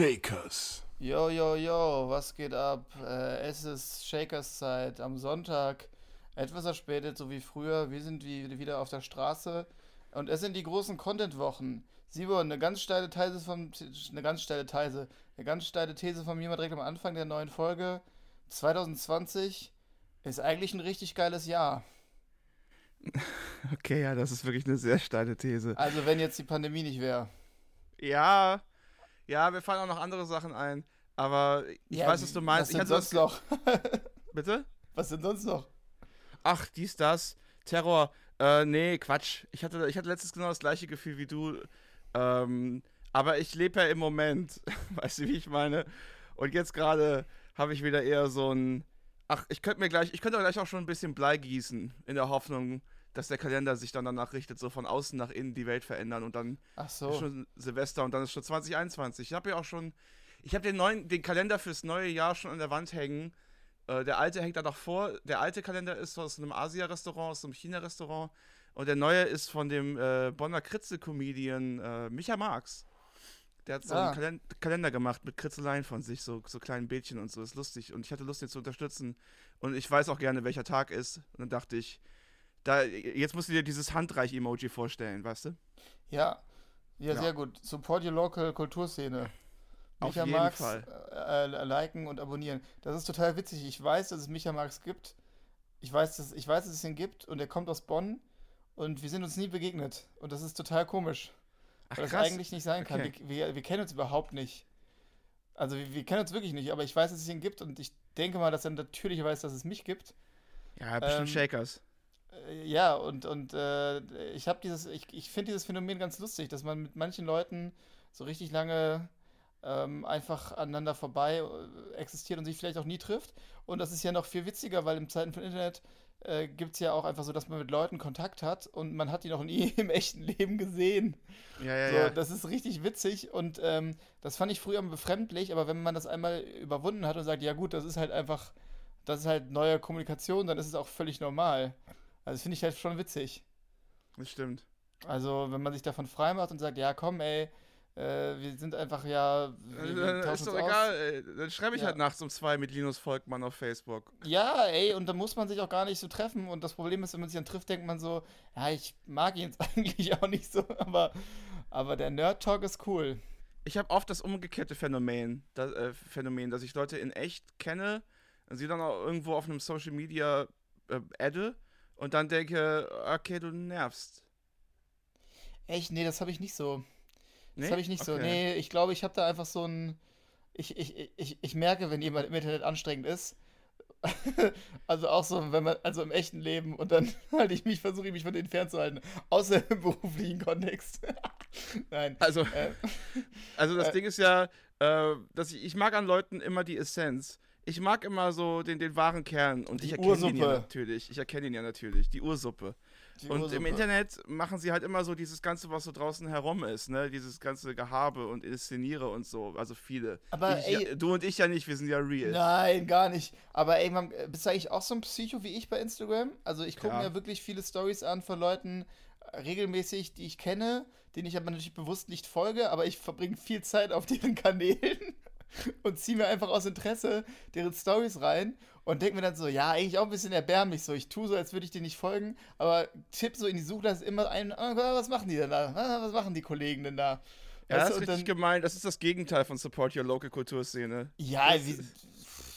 Shakers. Yo, yo, yo, was geht ab? Äh, es ist Shakers Zeit am Sonntag. Etwas verspätet, so wie früher. Wir sind wie, wieder auf der Straße. Und es sind die großen Content-Wochen. Simon, eine ganz steile These von. Eine ganz steile These. Eine ganz steile These von mir mal direkt am Anfang der neuen Folge. 2020 ist eigentlich ein richtig geiles Jahr. Okay, ja, das ist wirklich eine sehr steile These. Also, wenn jetzt die Pandemie nicht wäre. Ja, ja, wir fallen auch noch andere Sachen ein. Aber ich Ja, weiß, was du meinst. Was Ich denn sonst noch? Bitte? Was denn sonst noch? Ach, dies, das. Terror. Äh, nee, Quatsch. Ich hatte, ich hatte letztens genau das gleiche Gefühl wie du. Ähm, aber ich lebe ja im Moment. weißt du, wie ich meine? Und jetzt gerade habe ich wieder eher so ein. Ach, ich könnte mir gleich, ich könnte gleich auch schon ein bisschen Blei gießen, in der Hoffnung, dass der Kalender sich dann danach richtet, so von außen nach innen die Welt verändern und dann Ach ist so. schon Silvester und dann ist schon 2021. Ich habe ja auch schon, ich habe den neuen, den Kalender fürs neue Jahr schon an der Wand hängen. Äh, der alte hängt da noch vor. Der alte Kalender ist aus einem Asia-Restaurant, aus einem China-Restaurant. Und der neue ist von dem äh, Bonner Kritzel-Comedian äh, Micha Marx. Der hat so Ah. einen Kalen Kalender gemacht mit Kritzeleien von sich, so, so kleinen Bildchen und so. Ist lustig. Und ich hatte Lust, ihn zu unterstützen. Und ich weiß auch gerne, welcher Tag ist. Und dann dachte ich, da, jetzt musst du dir dieses Handreich-Emoji vorstellen, weißt du? Ja. ja, Ja. sehr gut. Support your local Kulturszene. Auf Micha jeden Marx Fall. Äh, äh, liken und abonnieren. Das ist total witzig. Ich weiß, dass es Micha Marx gibt. Ich weiß, dass, ich weiß, dass es ihn gibt und er kommt aus Bonn und wir sind uns nie begegnet. Und das ist total komisch. Ach, weil das krass. eigentlich nicht sein kann. Okay. Wir, wir, wir kennen uns überhaupt nicht. Also wir, wir kennen uns wirklich nicht, aber ich weiß, dass es ihn gibt und ich denke mal, dass er natürlich weiß, dass es mich gibt. Ja, bestimmt Ähm, Shakers. Äh, Ja, und, und äh, ich habe dieses, ich, ich finde dieses Phänomen ganz lustig, dass man mit manchen Leuten so richtig lange ähm, einfach aneinander vorbei äh, existiert und sich vielleicht auch nie trifft. Und das ist ja noch viel witziger, weil im Zeiten von Internet äh, gibt es ja auch einfach so, dass man mit Leuten Kontakt hat und man hat die noch nie im echten Leben gesehen. Ja, ja, So, ja. das ist richtig witzig und ähm, das fand ich früher immer befremdlich, aber wenn man das einmal überwunden hat und sagt, ja gut, das ist halt einfach, das ist halt neue Kommunikation, dann ist es auch völlig normal. Also das finde ich halt schon witzig. Das stimmt. Also wenn man sich davon frei macht und sagt, ja komm ey, äh, wir sind einfach ja, wir, tauschen ist doch egal. ey. Dann schreibe ich Ja. halt nachts um zwei mit Linus Volkmann auf Facebook. Ja, ey, und da muss man sich auch gar nicht so treffen. Und das Problem ist, wenn man sich dann trifft, denkt man so, ja, ich mag ihn jetzt eigentlich auch nicht so, aber, aber der Nerd-Talk ist cool. Ich habe oft das umgekehrte Phänomen, das, äh, Phänomen, dass ich Leute in echt kenne und sie dann auch irgendwo auf einem Social Media äh, adde und dann denke, okay, du nervst. Echt? Nee, das habe ich nicht so. Das Nee? habe ich nicht so. Okay. Nee, ich glaube, ich habe da einfach so ein. Ich, ich, ich, ich merke, wenn jemand im Internet anstrengend ist. also auch so, wenn man, also im echten Leben und dann halte ich mich, versuche ich mich von denen fernzuhalten. Außer im beruflichen Kontext. Nein. Also, Äh, also das Äh. Ding ist ja, äh, dass ich, ich mag an Leuten immer die Essenz. Ich mag immer so den, den wahren Kern und Die ich erkenne ihn ja natürlich. Ich erkenne ihn ja natürlich, die Ursuppe. die Und im Ursuppe. Internet machen sie halt immer so dieses Ganze, was so draußen herum ist, ne? Dieses ganze Gehabe und Inszeniere und so. Also viele. Aber ich, ey- ja, du und ich ja nicht, wir sind ja real. Nein, gar nicht. Aber ey, man, bist du eigentlich auch so ein Psycho wie ich bei Instagram? Also ich gucke Ja. mir wirklich viele Stories an von Leuten äh, regelmäßig, die ich kenne, denen ich aber natürlich bewusst nicht folge, aber ich verbringe viel Zeit auf deren Kanälen und ziehe mir einfach aus Interesse deren Stories rein und denke mir dann so, ja, eigentlich auch ein bisschen erbärmlich so. Ich tue so, als würde ich dir nicht folgen, aber tipp so in die Suchleiste immer ein, ah, was machen die denn da? Ah, Was machen die Kollegen denn da? Ja, das ist richtig gemein. Das ist das Gegenteil von Support Your Local Kulturszene. Ja, Das wie,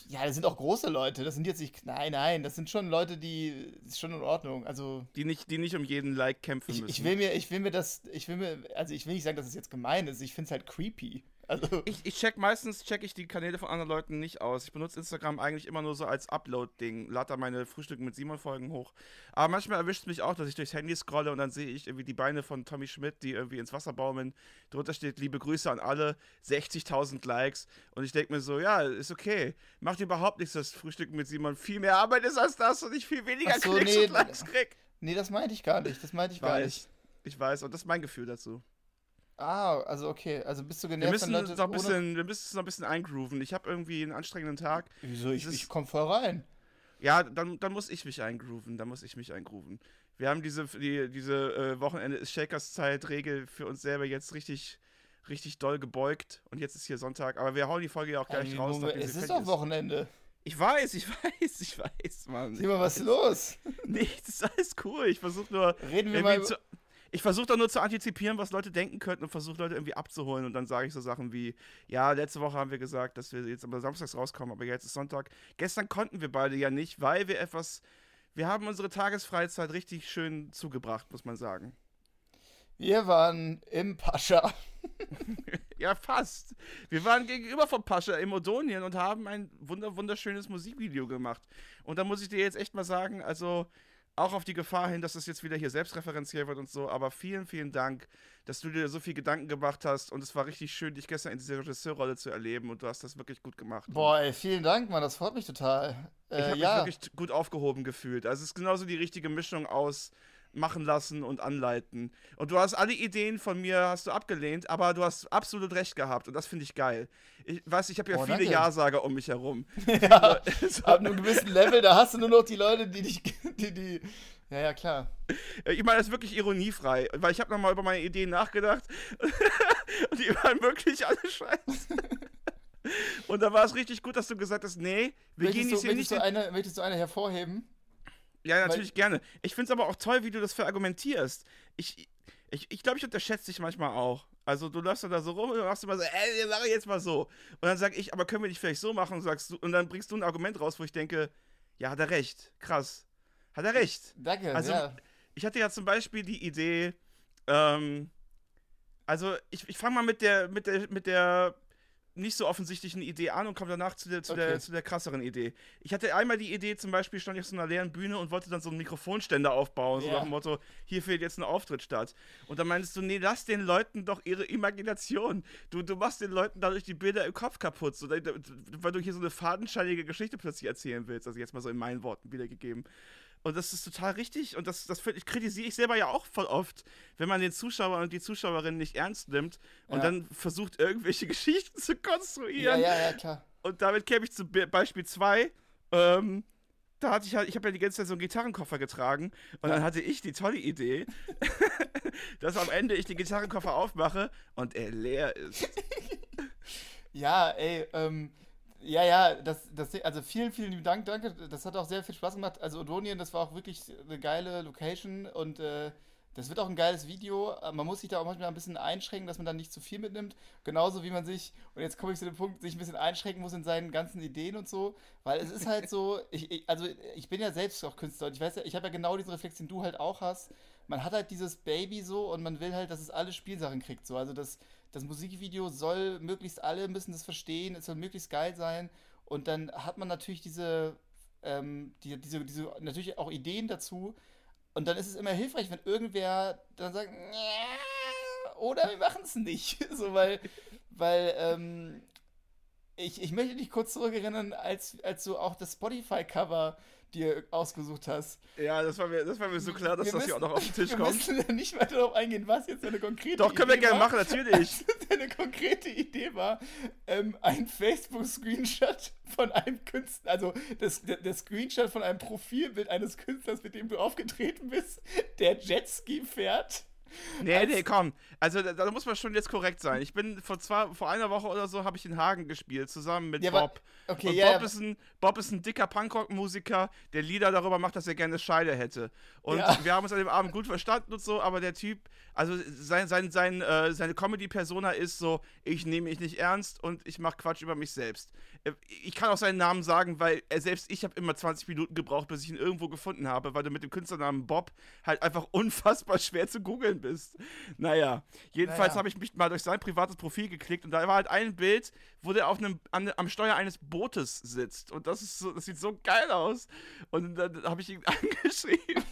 ja, das sind auch große Leute. Das sind jetzt nicht. Nein, nein, das sind schon Leute, die. Das ist schon in Ordnung. Also. Die nicht, die nicht um jeden Like kämpfen Ich, müssen. ich will mir, ich will mir das, ich will mir, also ich will nicht sagen, dass es jetzt gemein ist, ich finde es halt creepy. Also, Ich, ich check meistens check ich die Kanäle von anderen Leuten nicht aus. Ich benutze Instagram eigentlich immer nur so als Upload-Ding. Lade da meine Frühstücken mit Simon Folgen hoch. Aber manchmal erwischt mich auch, dass ich durchs Handy scrolle und dann sehe ich irgendwie die Beine von Tommy Schmidt, die irgendwie ins Wasser baumeln. Drunter steht liebe Grüße an alle, 60.000 Likes. Und ich denke mir so, ja, ist okay. Macht überhaupt nichts, dass Frühstücken mit Simon viel mehr Arbeit ist als das und ich viel weniger Ach so, Klicks nee, und Likes krieg. nee, das meinte ich gar nicht. Das meinte ich Ich gar weiß. nicht. Ich weiß, und das ist mein Gefühl dazu. Ah, also okay. Also bist du Wir genervt, müssen, wenn Leute noch ein bisschen, wir müssen uns noch ein bisschen eingrooven. Ich habe irgendwie einen anstrengenden Tag. Wieso? Ich, ich komm voll rein. Ja, dann, dann muss ich mich eingrooven. Dann muss ich mich eingrooven. Wir haben diese, die, diese äh, Wochenende ist Shakers Zeit Regel für uns selber jetzt richtig richtig doll gebeugt und jetzt ist hier Sonntag. Aber wir hauen die Folge ja auch gleich raus. Moment, es ist doch Wochenende. Ich weiß, ich weiß, ich weiß, Mann. Sieh mal, was ist los? Nichts, ist alles cool. Ich versuche nur Reden wir mal. zu, ich versuche doch nur zu antizipieren, was Leute denken könnten und versuche Leute irgendwie abzuholen. Und dann sage ich so Sachen wie: Ja, letzte Woche haben wir gesagt, dass wir jetzt aber samstags rauskommen, aber jetzt ist Sonntag. Gestern konnten wir beide ja nicht, weil wir etwas. Wir haben unsere Tagesfreizeit richtig schön zugebracht, muss man sagen. Wir waren im Pascha. Ja, fast. Wir waren gegenüber von Pascha im Odonien und haben ein wunder wunderschönes Musikvideo gemacht. Und da muss ich dir jetzt echt mal sagen, also auch auf die Gefahr hin, dass das jetzt wieder hier selbstreferenziell wird und so, aber vielen, vielen Dank, dass du dir so viel Gedanken gemacht hast und es war richtig schön, dich gestern in dieser Regisseurrolle zu erleben und du hast das wirklich gut gemacht. Boah, ey, vielen Dank, Mann, das freut mich total. ich Äh, habe ja, mich wirklich gut aufgehoben gefühlt. Also es ist genauso die richtige Mischung aus machen lassen und anleiten. Und du hast alle Ideen von mir hast du abgelehnt, aber du hast absolut recht gehabt und das finde ich geil. Ich weiß, ich habe ja Oh, viele. Ja-Sager um mich herum. ja, So, ab einem gewissen Level, da hast du nur noch die Leute, die dich, die, die, ja, ja, klar. ich meine, das ist wirklich ironiefrei, weil ich habe nochmal über meine Ideen nachgedacht und die waren wirklich alle scheiße. Und da war es richtig gut, dass du gesagt hast, nee, wir gehen Möchtest, jetzt du, hier möchtest, nicht du eine, möchtest du eine hervorheben? Ja, natürlich gerne. Ich finde es aber auch toll, wie du das verargumentierst. Ich ich, ich, glaube, ich unterschätze dich manchmal auch. Also du läufst da so rum und machst immer so, ey, wir machen jetzt mal so. Und dann sag ich, aber können wir nicht vielleicht so machen? Und, sagst du, und dann bringst du ein Argument raus, wo ich denke, ja, hat er recht. Krass. Hat er recht. Danke, Also, ja. Ich hatte ja zum Beispiel die Idee, ähm, also ich, ich fange mal mit der, mit der, mit der nicht so offensichtlichen Idee an und komme danach zu der, zu, der, Okay. zu der krasseren Idee. Ich hatte einmal die Idee, zum Beispiel stand ich auf so einer leeren Bühne und wollte dann so einen Mikrofonständer aufbauen, so Ja. nach dem Motto, hier findet jetzt ein Auftritt statt. Und dann meinst du, nee, lass den Leuten doch ihre Imagination. Du, du machst den Leuten dadurch die Bilder im Kopf kaputt, so, weil du hier so eine fadenscheinige Geschichte plötzlich erzählen willst. Also jetzt mal so in meinen Worten wiedergegeben. Und das ist total richtig. Und das, das kritisiere ich selber ja auch voll oft, wenn man den Zuschauer und die Zuschauerinnen nicht ernst nimmt und Ja. dann versucht, irgendwelche Geschichten zu Ja, konstruieren. ja, ja, klar. Und damit käme ich zu Be Beispiel 2. Ähm, da hatte ich halt, ich habe ja die ganze Zeit so einen Gitarrenkoffer getragen und Ja. dann hatte ich die tolle Idee, dass am Ende ich den Gitarrenkoffer aufmache und er leer ist. Ja, ey, ähm, ja, ja, das, das, also vielen, vielen lieben Dank, danke. Das hat auch sehr viel Spaß gemacht. Also Odonien, das war auch wirklich eine geile Location und äh, das wird auch ein geiles Video. Man muss sich da auch manchmal ein bisschen einschränken, dass man dann nicht zu viel mitnimmt. Genauso wie man sich, und jetzt komme ich zu dem Punkt, sich ein bisschen einschränken muss in seinen ganzen Ideen und so. Weil es ist halt so, ich, ich, also ich bin ja selbst auch Künstler und ich weiß ja, ich habe ja genau diesen Reflex, den du halt auch hast. Man hat halt dieses Baby so und man will halt, dass es alle Spielsachen kriegt. So. Also das, das Musikvideo soll möglichst alle müssen das verstehen, es soll möglichst geil sein. Und dann hat man natürlich diese, ähm, die, diese, diese, natürlich auch Ideen dazu. Und dann ist es immer hilfreich, wenn irgendwer dann sagt, "Nja, oder wir machen es nicht. so, weil, weil, ähm, ich, ich möchte dich kurz zurückerinnern, als, als du auch das Spotify-Cover dir ausgesucht hast. Ja, das war mir, das war mir so klar, dass Wir das hier auch noch auf den Tisch wir kommt. müssen ja nicht weiter darauf eingehen, was jetzt eine konkrete Doch, können wir Idee gerne war. machen, natürlich. Eine konkrete Idee war, ähm, ein Facebook-Screenshot von einem Künstler, also das, der, der Screenshot von einem Profilbild eines Künstlers, mit dem du aufgetreten bist, der Jetski fährt. Nee, Als- nee, komm. Also da, da muss man schon jetzt korrekt sein. Ich bin vor zwei, vor einer Woche oder so habe ich in Hagen gespielt, zusammen mit Ja, aber- Bob. Okay, und ja, Bob, ja. ist ein, Bob ist ein dicker Punkrock-Musiker, der Lieder darüber macht, dass er gerne Scheide hätte. Und wir haben uns an dem Abend gut verstanden und so, aber der Typ, also sein, sein, sein, äh, seine Comedy-Persona ist so, ich nehme mich nicht ernst und ich mache Quatsch über mich selbst. Äh, Ich kann auch seinen Namen sagen, weil er selbst ich habe immer 20 Minuten gebraucht, bis ich ihn irgendwo gefunden habe, weil du mit dem Künstlernamen Bob halt einfach unfassbar schwer zu googeln bist. Naja, jedenfalls Naja. habe ich mich mal durch sein privates Profil geklickt und da war halt ein Bild, wo der auf einem, an, am Steuer eines Bootes sitzt. Und das ist so, das sieht so geil aus. Und dann habe ich ihn angeschrieben,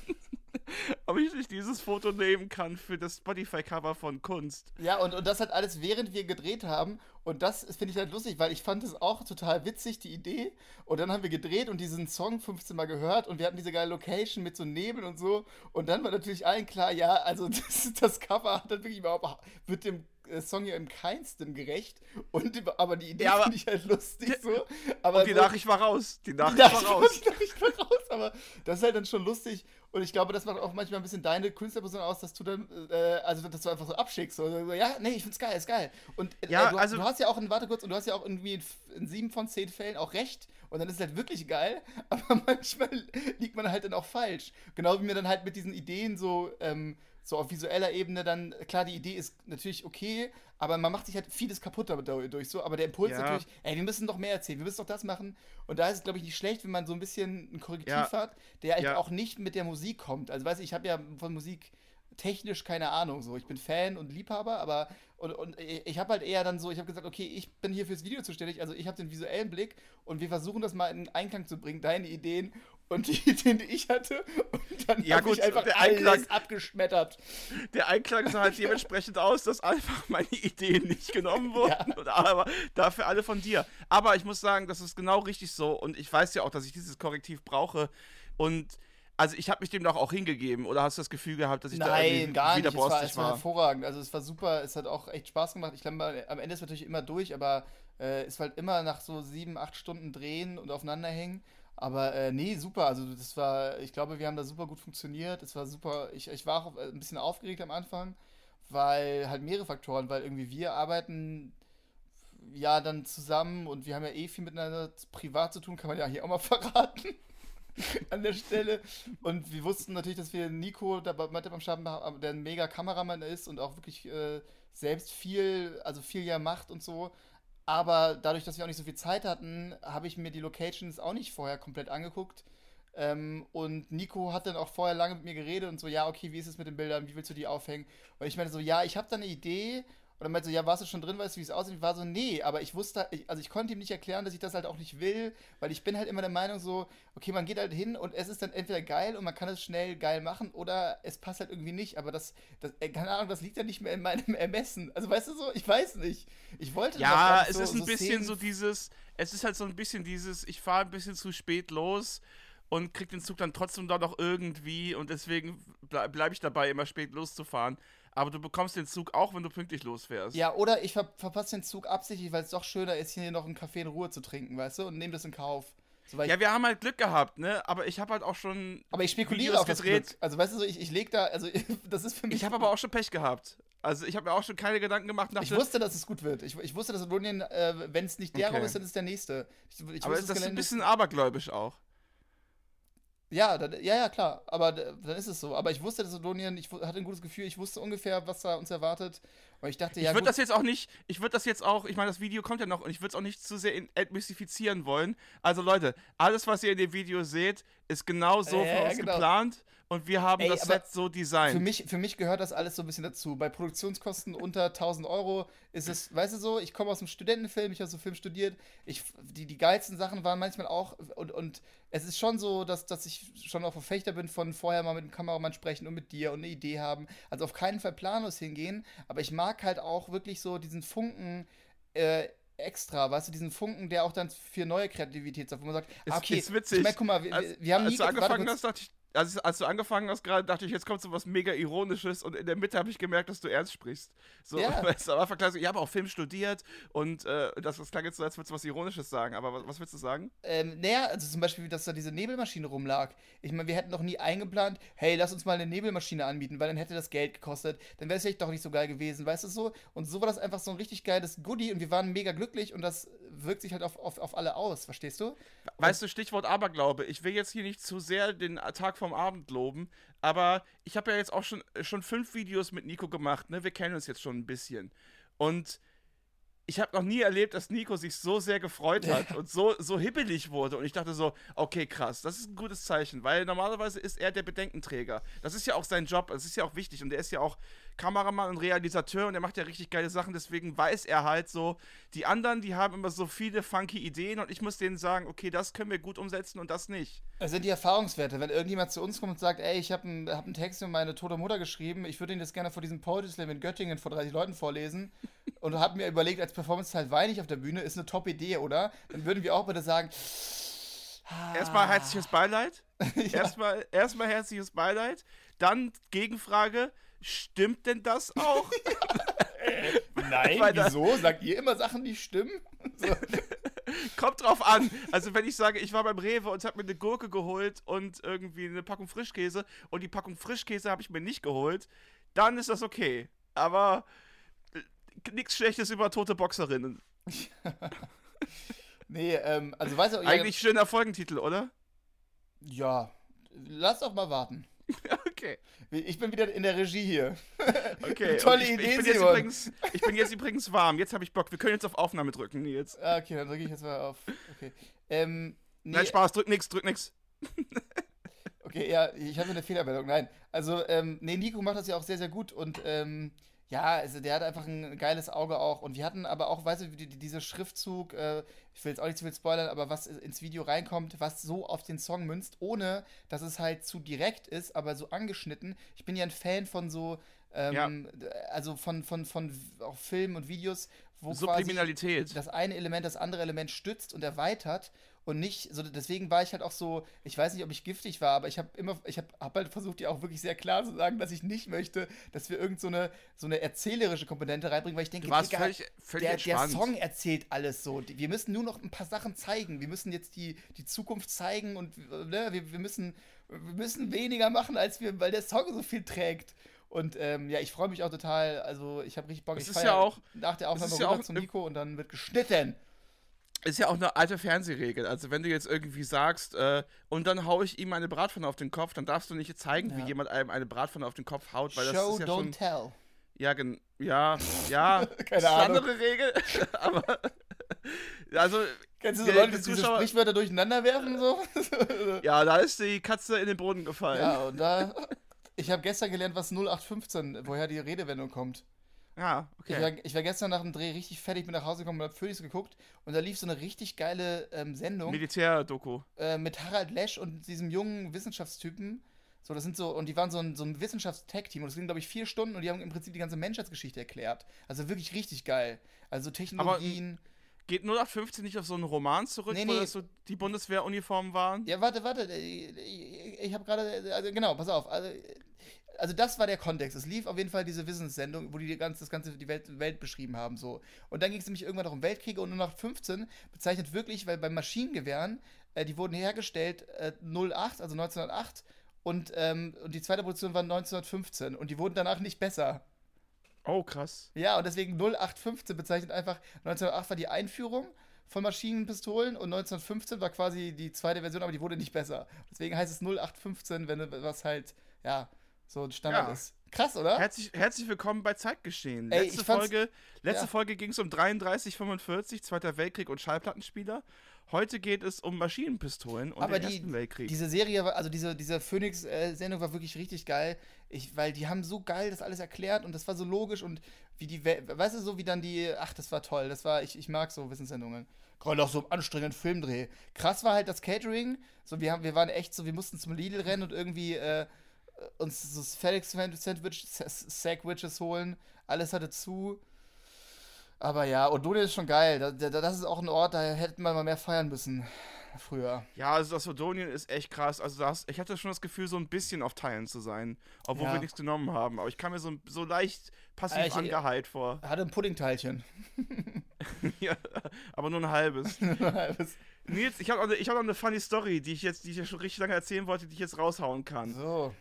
dieses Foto nehmen kann für das Spotify-Cover von Kunst. Ja, und, und das halt alles, während wir gedreht haben. Und das finde ich halt lustig, weil ich fand es auch total witzig, die Idee. Und dann haben wir gedreht und diesen Song 15 Mal gehört und wir hatten diese geile Location mit so Nebel und so. Und dann war natürlich allen klar, ja, also das, das Cover hat dann wirklich überhaupt, wird dem Song ja im keinsten gerecht. Und, aber die Idee Ja, finde ich halt lustig so. Aber Und die so, Nachricht war raus. Die die Nachricht Nachricht war raus. die Nachricht war raus. Aber das ist halt dann schon lustig. Und ich glaube, das macht auch manchmal ein bisschen deine Künstlerperson aus, dass du dann, äh, also dass du einfach so abschickst. So, so, ja, nee, ich find's geil, ist geil. Und äh, Ja, du, also- du hast ja auch, in, warte kurz, und du hast ja auch irgendwie in, in sieben von zehn Fällen auch recht. Und dann ist es halt wirklich geil. Aber manchmal liegt man halt dann auch falsch. Genau wie mir dann halt mit diesen Ideen so, ähm, so auf visueller Ebene dann, klar, die Idee ist natürlich okay, aber man macht sich halt vieles kaputt dadurch so. Aber der Impuls Ja. natürlich, ey, wir müssen doch mehr erzählen, wir müssen doch das machen. Und da ist es, glaube ich, nicht schlecht, wenn man so ein bisschen ein Korrektiv Ja. hat, der halt Ja. auch nicht mit der Musik kommt. Also, weißt du, ich habe ja von Musik technisch keine Ahnung so. Ich bin Fan und Liebhaber, aber und, und ich habe halt eher dann so, ich habe gesagt, okay, ich bin hier fürs Video zuständig, also ich habe den visuellen Blick und wir versuchen das mal in Einklang zu bringen, deine Ideen und die Ideen, die ich hatte. Und dann Ja, habe ich einfach der alles Einklang- abgeschmettert. Der Einklang sah halt dementsprechend aus, dass einfach meine Ideen nicht genommen wurden. Und aber dafür alle von dir. Aber ich muss sagen, das ist genau richtig so. Und ich weiß ja auch, dass ich dieses Korrektiv brauche. Und also ich habe mich dem doch auch hingegeben. Oder hast du das Gefühl gehabt, dass ich da Nein, irgendwie gar nicht. Es war, es war hervorragend. Also es war super, es hat auch echt Spaß gemacht. Ich glaube, am Ende ist es natürlich immer durch, aber äh, es war halt immer nach so sieben, acht Stunden drehen und aufeinanderhängen. Aber äh, nee, super. Also das war, ich glaube, wir haben da super gut funktioniert. Es war super. Ich, ich war auch ein bisschen aufgeregt am Anfang, weil halt mehrere Faktoren, weil irgendwie wir arbeiten ja dann zusammen und wir haben ja eh viel miteinander privat zu tun, kann man ja hier auch mal verraten an der Stelle. Und wir wussten natürlich, dass wir Nico dabei beim Schaffen haben, der ein mega Kameramann ist und auch wirklich äh, selbst viel, also viel ja macht und so. Aber dadurch, dass wir auch nicht so viel Zeit hatten, habe ich mir die Locations auch nicht vorher komplett angeguckt. Ähm, und Nico hat dann auch vorher lange mit mir geredet und so, ja, okay, wie ist es mit den Bildern, wie willst du die aufhängen? Und ich meinte so, ja, ich habe da eine Idee. Und dann meinte so, ja, warst du schon drin, weißt du, wie es aussieht? Ich war so, nee, aber ich wusste, ich, also ich konnte ihm nicht erklären, dass ich das halt auch nicht will, weil ich bin halt immer der Meinung so, okay, man geht halt hin und es ist dann entweder geil und man kann es schnell geil machen oder es passt halt irgendwie nicht, aber das, das äh, keine Ahnung, das liegt ja nicht mehr in meinem Ermessen. Also weißt du so, ich weiß nicht. Ich wollte Ja, es so, ist ein so bisschen Szenen so dieses, es ist halt so ein bisschen dieses, ich fahre ein bisschen zu spät los und krieg den Zug dann trotzdem da noch irgendwie und deswegen ble bleibe ich dabei, immer spät loszufahren. Aber du bekommst den Zug auch, wenn du pünktlich losfährst. Ja, oder ich ver verpasse den Zug absichtlich, weil es doch schöner ist, hier noch einen Kaffee in Ruhe zu trinken, weißt du, und nehme das in Kauf. So, ich, Ja, wir haben halt Glück gehabt, ne? Aber ich habe halt auch schon. aber ich spekuliere Videos auf das gedreht. Glück. Also weißt du so, ich, ich leg da, also das ist für mich. Ich habe aber auch schon Pech gehabt. Also ich habe mir auch schon keine Gedanken gemacht. Ich Dachte, wusste, dass es gut wird. Ich, ich wusste, dass Odonien, äh, wenn es nicht der Okay. Raum ist, dann ist der nächste. Ich, ich aber wusste, ist das ein Gelände bisschen abergläubisch auch. Ja, dann, ja, ja, klar. Aber dann ist es so. Aber ich wusste, dass Odonien, ich hatte ein gutes Gefühl, ich wusste ungefähr, was da uns erwartet. Und ich dachte, ja, ich würde das jetzt auch nicht, ich würde das jetzt auch, ich meine, das Video kommt ja noch und ich würde es auch nicht zu sehr entmystifizieren wollen. Also Leute, alles, was ihr in dem Video seht, ist genau so Ja, von ja, uns genau. geplant und wir haben Ey, das Set so designt. Für mich, für mich gehört das alles so ein bisschen dazu. Bei Produktionskosten unter 1000 Euro ist es, weißt du so, ich komme aus dem Studentenfilm, ich habe so Film studiert. Ich, die, die geilsten Sachen waren manchmal auch, und, und es ist schon so, dass, dass ich schon auch Verfechter bin von vorher mal mit dem Kameramann sprechen und mit dir und eine Idee haben. Also auf keinen Fall planlos hingehen, aber ich mag halt auch wirklich so diesen Funken, äh, extra, weißt du, diesen Funken, der auch dann für neue Kreativität sagt, wo man sagt, Ist- ah, okay, ist witzig. ich meine, guck mal, wir, als, wir, haben als nie du warte angefangen hast, dachte ich, als, als du angefangen hast gerade, dachte ich, jetzt kommt so was mega Ironisches und in der Mitte habe ich gemerkt, dass du ernst sprichst. So, Ja. weißt du, am Anfang klar so, ich habe auch Film studiert und äh, das, das klang jetzt so, als würdest du was Ironisches sagen, aber was, was willst du sagen? Ähm, naja, also zum Beispiel, dass da diese Nebelmaschine rumlag. Ich meine, wir hätten doch nie eingeplant, hey, lass uns mal eine Nebelmaschine anbieten, weil dann hätte das Geld gekostet. Dann wäre es vielleicht doch nicht so geil gewesen, weißt du so? Und so war das einfach so ein richtig geiles Goodie und wir waren mega glücklich und das wirkt sich halt auf, auf, auf alle aus, verstehst du? Weißt du, Stichwort Aberglaube. Ich will jetzt hier nicht zu sehr den Tag vom Abend loben, aber ich habe ja jetzt auch schon, schon fünf Videos mit Nico gemacht, ne? Wir kennen uns jetzt schon ein bisschen. Und ich habe noch nie erlebt, dass Nico sich so sehr gefreut hat und so, so hibbelig wurde. Und ich dachte so, okay, krass, das ist ein gutes Zeichen, weil normalerweise ist er der Bedenkenträger. Das ist ja auch sein Job, das ist ja auch wichtig. Und er ist ja auch Kameramann und Realisateur und er macht ja richtig geile Sachen. Deswegen weiß er halt so, die anderen, die haben immer so viele funky Ideen und ich muss denen sagen, okay, das können wir gut umsetzen und das nicht. Das sind die Erfahrungswerte. Wenn irgendjemand zu uns kommt und sagt, ey, ich habe einen, hab einen Text über meine tote Mutter geschrieben, ich würde ihn jetzt gerne vor diesem Poetry Slam in Göttingen vor 30 Leuten vorlesen und habe mir überlegt, als Performance-Teil weine ich auf der Bühne, ist eine Top-Idee, oder? Dann würden wir auch bitte sagen, Erstmal herzliches Beileid. Erstmal, erstmal herzliches Beileid. Dann Gegenfrage: Stimmt denn das auch? Nein, wieso? Sagt ihr immer Sachen, die stimmen? So. Kommt drauf an. Also wenn ich sage, ich war beim Rewe und habe mir eine Gurke geholt und irgendwie eine Packung Frischkäse und die Packung Frischkäse habe ich mir nicht geholt, dann ist das okay. Aber nichts Schlechtes über tote Boxerinnen. Nee, ähm, also weißt du, Eigentlich schöner Folgentitel, oder? ja, lass doch mal warten. Okay. Ich bin wieder in der Regie hier. Okay. Tolle ich, Idee, ich bin jetzt übrigens, Ich bin jetzt übrigens warm. Jetzt habe ich Bock. Wir können jetzt auf Aufnahme drücken, Nils. Ah, Okay, dann drücke ich jetzt mal auf. Okay. Ähm, nee, Nein, Spaß, drück nix, drück nix. Okay, ja, ich habe eine Fehlermeldung. Nein, also, ähm, nee, Nico macht das ja auch sehr, sehr gut und, ähm, ja, also der hat einfach ein geiles Auge auch. Und wir hatten aber auch, weißt du, die, die- dieser Schriftzug, äh, ich will jetzt auch nicht zu viel spoilern, aber was ins Video reinkommt, was so auf den Song münzt, ohne dass es halt zu direkt ist, aber so angeschnitten. Ich bin ja ein Fan von so, ähm, also von, von, von auch Filmen und Videos, wo quasi Subliminalität. das eine Element das andere Element stützt und erweitert und nicht so deswegen war ich halt auch so ich weiß nicht ob ich giftig war aber ich habe immer ich habe hab halt versucht dir auch wirklich sehr klar zu sagen dass ich nicht möchte dass wir irgend so eine so eine erzählerische Komponente reinbringen weil ich denke Digga, völlig, völlig der, der. Song erzählt alles so wir müssen nur noch ein paar Sachen zeigen wir müssen jetzt die die Zukunft zeigen und ne, wir, wir müssen wir müssen weniger machen als wir weil der Song so viel trägt und ähm, ja, ich freue mich auch total. Also, ich habe richtig Bock. Es ich ist ja auch- nach der Aufnahme ja rüber auch zu Nico und dann wird geschnitten. Ist ja auch eine alte Fernsehregel. Also wenn du jetzt irgendwie sagst, äh, und dann hau ich ihm eine Bratpfanne auf den Kopf, dann darfst du nicht zeigen, wie Ja. jemand einem eine Bratpfanne auf den Kopf haut, weil das Show, ist ja don't schon. tell. Ja, gen ja, ja. Keine ist eine Ahnung. andere Regel. aber also, Kennst du so Leute, die die diese Sprichwörter durcheinander werfen? So? ja, da ist die Katze in den Boden gefallen. ja, und da. Ich habe gestern gelernt, was 0815, woher die Redewendung kommt. Ja, Ich, okay. war, ich war gestern nach dem Dreh richtig fertig, bin nach Hause gekommen und hab Phoenix geguckt und da lief so eine richtig geile ähm, Sendung Militärdoku. äh, mit Harald Lesch und diesem jungen Wissenschaftstypen. So, das sind so, und die waren so ein, so ein Wissenschafts-Tag-Team und das ging, glaube ich, vier Stunden und die haben im Prinzip die ganze Menschheitsgeschichte erklärt. Also wirklich richtig geil. Also Technologien. Geht 0815 nicht auf so einen Roman zurück, Nee, wo nee. das so die Bundeswehruniformen waren? Ja, warte, warte. Ich, ich habe gerade. Also genau, pass auf. Also, also das war der Kontext. Es lief auf jeden Fall diese Wissenssendung, wo die, die ganze, das ganze die Welt, Welt beschrieben haben. So. Und dann ging es nämlich irgendwann noch um Weltkriege und nur nach 15 bezeichnet wirklich, weil bei Maschinengewehren, äh, die wurden hergestellt äh, 08, also 1908. Und, ähm, und die zweite Produktion war 1915 und die wurden danach nicht besser. Oh, krass. Ja, und deswegen 0815 bezeichnet einfach, 1908 war die Einführung von Maschinenpistolen und 1915 war quasi die zweite Version, aber die wurde nicht besser. Deswegen heißt es 0815, wenn was halt, ja, so ein Standard Ja. ist. Krass, oder? Herzlich, herzlich willkommen bei Zeitgeschehen. Ey, Letzte Folge, letzte ja. Folge ging es um 3345, Zweiter Weltkrieg und Schallplattenspieler. Heute geht es um Maschinenpistolen und aber den die, Ersten Weltkrieg. diese Serie, also diese, diese Phoenix-Sendung war wirklich richtig geil, ich, weil die haben so geil das alles erklärt und das war so logisch und wie die, weißt du, so wie dann die, ach, das war toll, das war, ich, ich mag so Wissenssendungen. Gerade auch so im anstrengenden Filmdreh. Krass war halt das Catering, so wir, haben, wir waren echt so, wir mussten zum Lidl rennen und irgendwie äh, uns so Felix Sandwich, Sandwiches holen, alles hatte zu. Aber ja, Odonien ist schon geil. Da, da, das ist auch ein Ort, da hätten wir mal mehr feiern müssen. Früher. ja, also das Odonien ist echt krass. Also das, ich hatte schon das Gefühl, so ein bisschen auf Teilen zu sein, obwohl Ja. wir nichts genommen haben. Aber ich kam mir so, so leicht passiv Ah, ich- angeheilt vor. Hatte ein Puddingteilchen. ja, aber nur ein halbes. Halbes. Nils, ich habe noch, hab noch eine funny Story, die ich jetzt, die ich ja schon richtig lange erzählen wollte, die ich jetzt raushauen kann. so.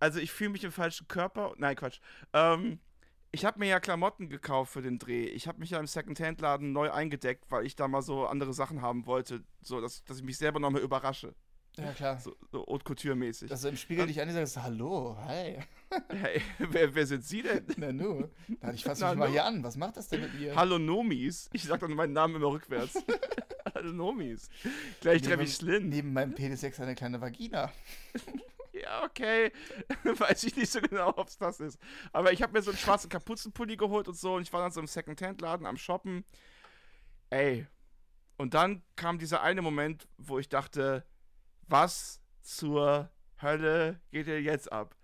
Also ich fühle mich im falschen Körper. Nein, Quatsch. Ähm, ich habe mir ja Klamotten gekauft für den Dreh. Ich habe mich ja im Secondhand-Laden neu eingedeckt, weil ich da mal so andere Sachen haben wollte, so dass, dass ich mich selber nochmal überrasche. Ja, klar. So, so Haute Couture-mäßig. Dass du im Spiegel dich an sagst, hallo, hi. Hey, wer, wer sind Sie denn? Na nu. Na, ich fasse mich mal hier an. Was macht das denn mit mir? Hallo Nomis. Ich sag dann meinen Namen immer rückwärts. Hallo Nomis. Gleich treffe ich Slin. Neben meinem Penis eine kleine Vagina. Ja, okay. Weiß ich nicht so genau, ob es das ist. Aber ich habe mir so einen schwarzen Kapuzenpulli geholt und so und ich war dann so im Secondhand-Laden am Shoppen. Ey. Und dann kam dieser eine Moment, wo ich dachte, was zur Hölle geht hier jetzt ab?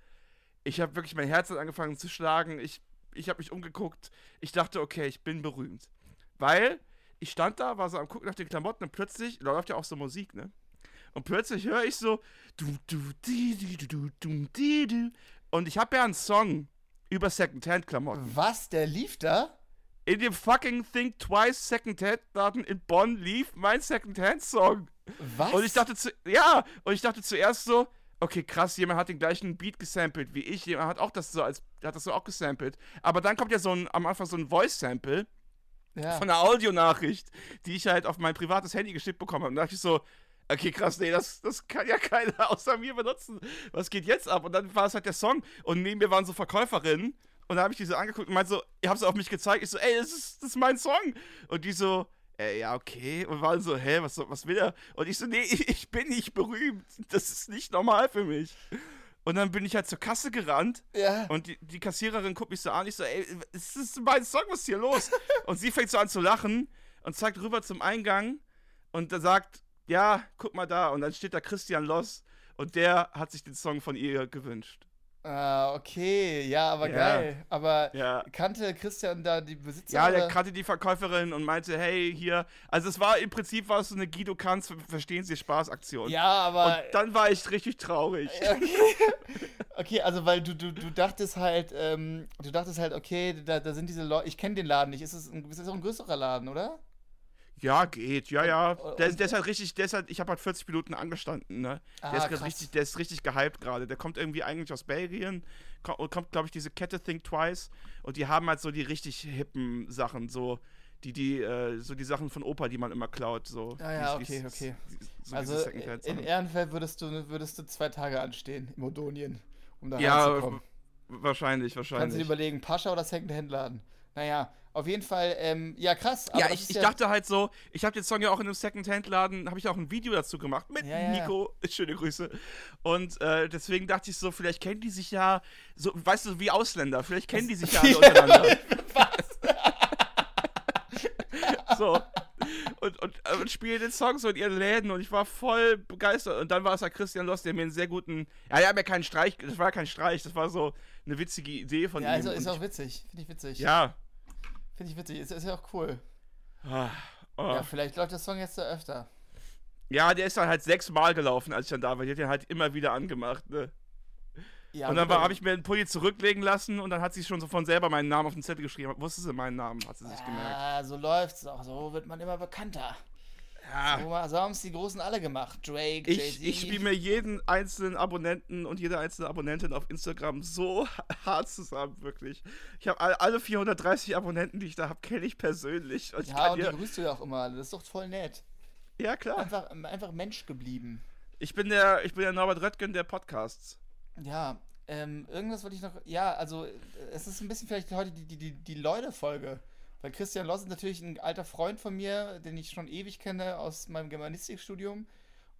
Ich habe wirklich, mein Herz angefangen zu schlagen. Ich, ich habe mich umgeguckt. Ich dachte, okay, ich bin berühmt. Weil ich stand da, war so am gucken nach den Klamotten und plötzlich, läuft ja auch so Musik, ne? Und plötzlich höre ich so und ich habe ja einen Song über Secondhand Klamotten. Was? Der lief da? in dem fucking Think Twice Secondhand-Laden in Bonn lief mein Secondhand-Song. Was? Und ich dachte zu, ja, und ich dachte zuerst so, okay, krass, jemand hat den gleichen Beat gesampelt wie ich, jemand hat auch das so als, hat das so auch gesampelt. Aber dann kommt ja so ein, am Anfang so ein Voice-Sample ja. von einer Audionachricht, die ich halt auf mein privates Handy geschickt bekommen habe. Und da dachte ich so, okay, krass, nee, das, das kann ja keiner außer mir benutzen. Was geht jetzt ab? Und dann war es halt der Song. Und neben mir waren so Verkäuferinnen. Und da habe ich die so angeguckt und meinte so, ihr habt es auf mich gezeigt. Ich so, ey, das ist, das ist mein Song. Und die so, äh, ja, okay. Und waren so, hä, was, was will er? Und ich so, nee, ich bin nicht berühmt. Das ist nicht normal für mich. Und dann bin ich halt zur Kasse gerannt. Ja. Und die, die Kassiererin guckt mich so an. Ich so, ey, es ist mein Song, was ist hier los? und sie fängt so an zu lachen und zeigt rüber zum Eingang und sagt, ja, guck mal da. Und dann steht da Christian Loss und der hat sich den Song von ihr gewünscht. Ah, okay, ja, aber Ja. geil. Aber Ja. kannte Christian da die Besitzer? Ja, der kannte die Verkäuferin und meinte, hey, hier. Also es war im Prinzip war es so eine Guido Kanz, verstehen Sie Spaß-Aktion. Ja, aber. Und dann war ich richtig traurig. Okay. okay, also weil du, du, du dachtest halt, ähm, du dachtest halt, okay, da, da sind diese Leute, ich kenne den Laden nicht. Ist es ein, ist das auch ein größerer Laden, oder? Ja, geht, ja, ja. Und- Der, der ist halt richtig, der ist halt, ich habe halt 40 Minuten angestanden, ne? Ah, der ist grad richtig, der ist richtig gehypt gerade. Der kommt irgendwie eigentlich aus Belgien, kommt, kommt glaube ich, diese Kette Think Twice und die haben halt so die richtig hippen Sachen, so die, die, äh, so die Sachen von Opa, die man immer klaut, so. Ah ja, die- okay, okay. die- So also in. Ehrenfeld würdest du, würdest du zwei Tage anstehen im Odonien, um da Ja, reinzukommen. wahrscheinlich, Kannst du wahrscheinlich. dir überlegen, Pascha oder Secondhand-Laden? Naja, auf jeden Fall, ähm, ja krass. aber Ja, ich, ich dachte halt so, ich habe den Song ja auch in einem Secondhand-Laden, habe ich auch ein Video dazu gemacht mit Ja, ja, ja. Nico, schöne Grüße. Und äh, deswegen dachte ich so, vielleicht kennen die sich ja, so, weißt du, wie Ausländer, vielleicht kennen die sich ja alle untereinander. so. Und, und, äh, und spielen den Song so in ihren Läden und ich war voll begeistert. Und dann war es halt Christian Loss, der mir einen sehr guten. Ja, der hat mir keinen Streich, das war kein Streich, das war so eine witzige Idee von Ja, ihm. also ist auch witzig. Finde ich witzig. ja. Finde ich witzig. Ist, ist ja auch cool. Ah, oh. Ja, vielleicht läuft der Song jetzt ja öfter. Ja, der ist dann halt sechsmal gelaufen, als ich dann da war. Die hat den halt immer wieder angemacht, ne? Ja, und dann habe ich mir den Pulli zurücklegen lassen und dann hat sie schon so von selber meinen Namen auf den Zettel geschrieben. Wusste sie meinen Namen, hat sie sich gemerkt. Ah, so läuft's auch. So wird man immer bekannter. Ja. So, mal- so haben es die Großen alle gemacht. Drake, Ich, ich spiele mir jeden einzelnen Abonnenten und jede einzelne Abonnentin auf Instagram so hart zusammen, wirklich. Ich habe all, alle 430 Abonnenten, die ich da habe, kenne ich persönlich. Und ich Ja, kann und die grüßt du ja auch immer alle. Das ist doch voll nett. ja, klar. Einfach, einfach Mensch geblieben. Ich bin der, ich bin der Norbert Röttgen der Podcasts. Ja, ähm, irgendwas wollte ich noch. Ja, also, äh, es ist ein bisschen vielleicht heute die, die, die, die Leute-Folge. Weil Christian Loss ist natürlich ein alter Freund von mir, den ich schon ewig kenne aus meinem Germanistikstudium.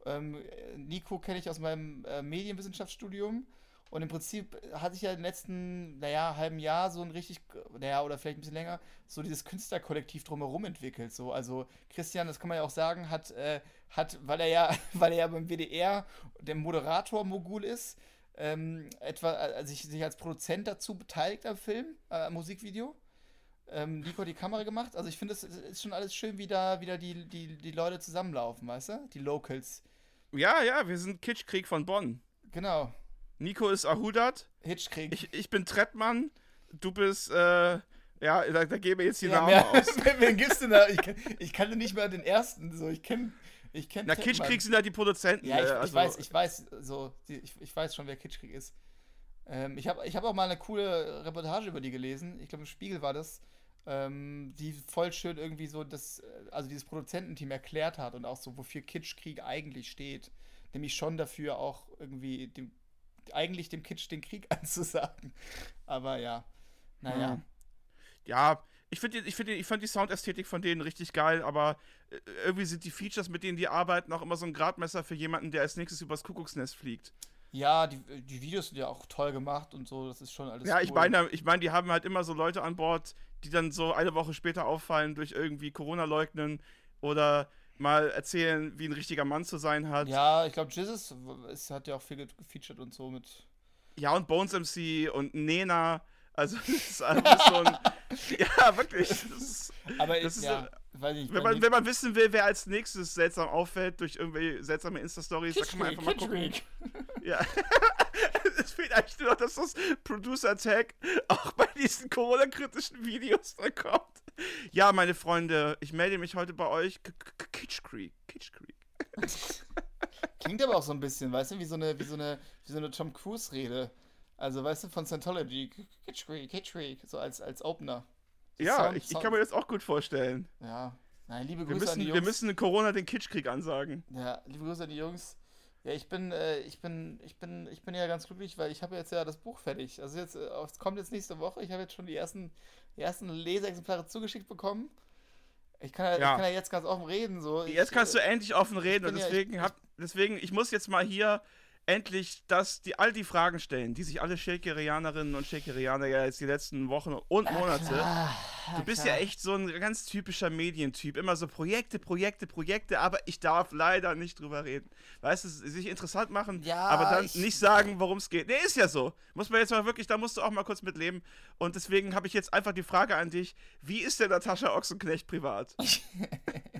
Ähm, äh, Nico kenne ich aus meinem äh, Medienwissenschaftsstudium. Und im Prinzip hatte ich ja im letzten, naja, halben Jahr so ein richtig, naja, oder vielleicht ein bisschen länger, so dieses Künstlerkollektiv drumherum entwickelt. So, also Christian, das kann man ja auch sagen, hat, äh, hat, weil er ja, weil er ja beim WDR der Moderator-Mogul ist, ähm, etwa, also sich, sich als Produzent dazu beteiligt am Film, äh, Musikvideo. Ähm, Nico hat die Kamera gemacht. Also ich finde, es ist schon alles schön, wie da wieder die, die, die Leute zusammenlaufen, weißt du? Die Locals. Ja, ja, wir sind Kitschkrieg von Bonn. Genau. Nico ist Ahudat, Hitchkrieg. ich, ich bin Trettmann, du bist, äh, ja, da, da geben wir jetzt die Ja, Namen mehr- aus. Wen gibt's denn da? Ich, kann- ich kannte nicht mehr den ersten. So, ich kenne. Ich kenn Na. Kitschkrieg sind halt die Produzenten. Ja, ich, ich also, weiß, ich weiß, so, die, ich, ich weiß schon, wer Kitschkrieg ist. Ähm, ich habe ich hab auch mal eine coole Reportage über die gelesen. Ich glaube, im Spiegel war das. Ähm, die voll schön irgendwie so das, äh, also dieses Produzententeam erklärt hat und auch so, wofür Kitschkrieg eigentlich steht. Nämlich schon dafür auch irgendwie dem, eigentlich dem Kitsch den Krieg anzusagen. Aber ja, naja. Ja, ich finde ich find, ich fand die Soundästhetik von denen richtig geil, aber äh, irgendwie sind die Features, mit denen die arbeiten, auch immer so ein Gradmesser für jemanden, der als nächstes übers Kuckucksnest fliegt. Ja, die, die Videos sind ja auch toll gemacht und so, das ist schon alles ja, ich cool. meine, ich meine, die haben halt immer so Leute an Bord, die dann so eine Woche später auffallen durch irgendwie Corona leugnen oder mal erzählen, wie ein richtiger Mann zu sein hat. Ja, ich glaube, Jesus ist, hat ja auch viel ge- gefeatured und so mit. Ja, und Bones MC und Nena. Also, das ist einfach so ein. ja, wirklich. Das ist, Aber Das ist ja, weiß ich wenn, man, wenn man wissen will, wer als nächstes seltsam auffällt durch irgendwelche seltsame Insta-Stories, da kann man einfach mal gucken. Ja. es fehlt eigentlich nur noch, dass das Producer-Tag auch bei diesen Corona-kritischen Videos da kommt. Ja, meine Freunde, ich melde mich heute bei euch. Kitsch Creek. Kitsch Creek. Klingt aber auch so ein bisschen, weißt du, wie so eine, wie so eine, wie so eine Tom Cruise-Rede. Also, weißt du, von Scientology. Kitsch Creek, Kitsch Creek, so als, als Opener. Ja, Sound, ich, ich kann mir das auch gut vorstellen. Ja. Nein, liebe Wir Grüße müssen, an die wir Jungs. müssen Corona den Kitschkrieg ansagen. Ja, liebe Grüße an die Jungs. Ja, ich bin, äh, ich bin, ich bin, ich bin ja ganz glücklich, weil ich habe jetzt ja das Buch fertig. Also jetzt, äh, es kommt jetzt nächste Woche. Ich habe jetzt schon die ersten, die ersten Leseexemplare zugeschickt bekommen. Ich kann ja, Ja. Ich kann ja jetzt ganz offen reden. So. Jetzt ich, kannst du äh, endlich offen reden und bin ja- deswegen, ich- hab, deswegen, ich muss jetzt mal hier endlich das, die, all die Fragen stellen, die sich alle Shakerianerinnen und Shakerianer ja jetzt die letzten Wochen und Monate. klar, Du bist ja echt so ein ganz typischer Medientyp. Immer so Projekte, Projekte, Projekte, aber ich darf leider nicht drüber reden. Weißt du, sich interessant machen, Ja, aber dann ich- nicht sagen, worum es geht. Nee, ist ja so. Muss man jetzt mal wirklich, da musst du auch mal kurz mitleben. Und deswegen habe ich jetzt einfach die Frage an dich: Wie ist der Natascha Ochsenknecht privat?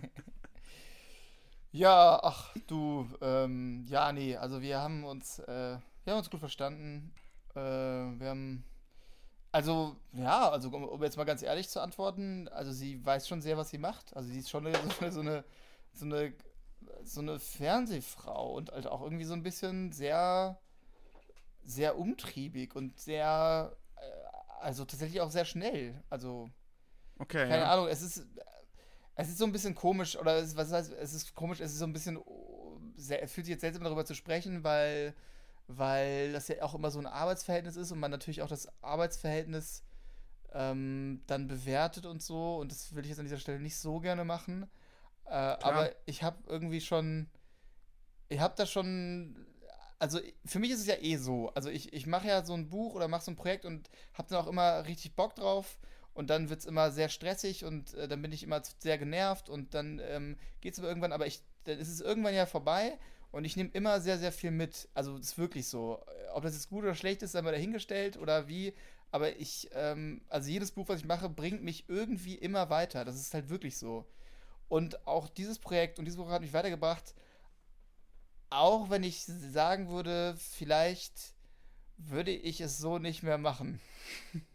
Ja, ach du, ähm, ja, nee, also wir haben uns, äh, wir haben uns gut verstanden. Äh, wir haben, also, ja, also um, um jetzt mal ganz ehrlich zu antworten, also sie weiß schon sehr, was sie macht. Also sie ist schon eine, so eine, so eine, so eine, Fernsehfrau und halt auch irgendwie so ein bisschen sehr, sehr umtriebig und sehr, äh, also tatsächlich auch sehr schnell. Also, Okay. keine ja. Ahnung, es ist, es ist so ein bisschen komisch, oder es, was heißt, es ist komisch, es ist so ein bisschen, es fühlt sich jetzt seltsam darüber zu sprechen, weil, weil das ja auch immer so ein Arbeitsverhältnis ist und man natürlich auch das Arbeitsverhältnis ähm, dann bewertet und so. Und das will ich jetzt an dieser Stelle nicht so gerne machen. Äh, aber ich habe irgendwie schon, ich habe da schon, also für mich ist es ja eh so, also ich, ich mache ja so ein Buch oder mache so ein Projekt und habe dann auch immer richtig Bock drauf und dann wird es immer sehr stressig und äh, dann bin ich immer sehr genervt und dann ähm, geht es aber irgendwann, aber ich, dann ist es irgendwann ja vorbei und ich nehme immer sehr, sehr viel mit. Also das ist wirklich so. Ob das jetzt gut oder schlecht ist, sei mal dahingestellt oder wie, aber ich, ähm, also jedes Buch, was ich mache, bringt mich irgendwie immer weiter. Das ist halt wirklich so. Und auch dieses Projekt und dieses Buch hat mich weitergebracht, auch wenn ich sagen würde, vielleicht würde ich es so nicht mehr machen.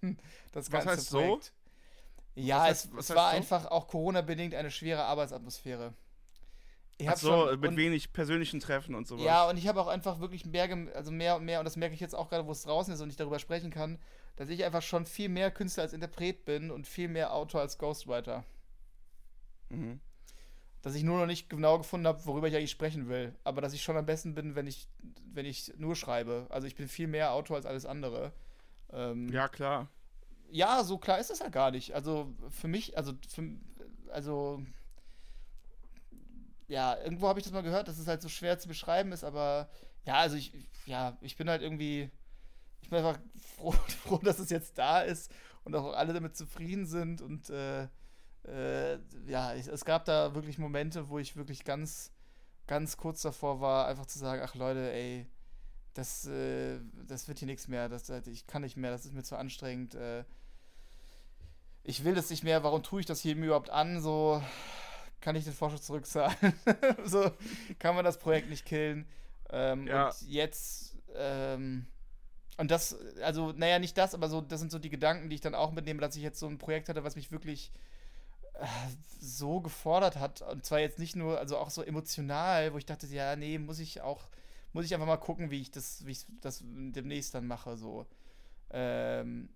das Was ganze heißt so? Projekt. Ja, Was heißt- es, es war so? einfach auch Corona-bedingt eine schwere Arbeitsatmosphäre. Ich so, schon- mit und- wenig persönlichen Treffen und sowas. ja, und ich habe auch einfach wirklich mehr, also mehr und mehr, und das merke ich jetzt auch gerade, wo es draußen ist und ich darüber sprechen kann, dass ich einfach schon viel mehr Künstler als Interpret bin und viel mehr Autor als Ghostwriter. Mhm. Dass ich nur noch nicht genau gefunden habe, worüber ich eigentlich sprechen will. Aber dass ich schon am besten bin, wenn ich, wenn ich nur schreibe. Also ich bin viel mehr Autor als alles andere. Ähm, Ja, klar. Ja, so klar ist es ja gar nicht. Also für mich, also für, also ja, irgendwo habe ich das mal gehört, dass es halt so schwer zu beschreiben ist, aber ja, also ich, ja, ich bin halt irgendwie, ich bin einfach froh, froh dass es jetzt da ist und auch alle damit zufrieden sind und äh, äh, ja, ich, es gab da wirklich Momente, wo ich wirklich ganz, ganz kurz davor war, einfach zu sagen, ach Leute, ey, das, äh, das wird hier nichts mehr, das, ich kann nicht mehr, das ist mir zu anstrengend, äh, ich will das nicht mehr, warum tue ich das hier überhaupt an, so, kann ich den Vorschuss zurückzahlen, so, kann man das Projekt nicht killen, ähm, Ja. und jetzt, ähm, und das, also, naja, nicht das, aber so, das sind so die Gedanken, die ich dann auch mitnehme, dass ich jetzt so ein Projekt hatte, was mich wirklich äh, so gefordert hat. Und zwar jetzt nicht nur, also auch so emotional, wo ich dachte, ja, nee, muss ich auch, muss ich einfach mal gucken, wie ich das, wie ich das demnächst dann mache, so. Ähm,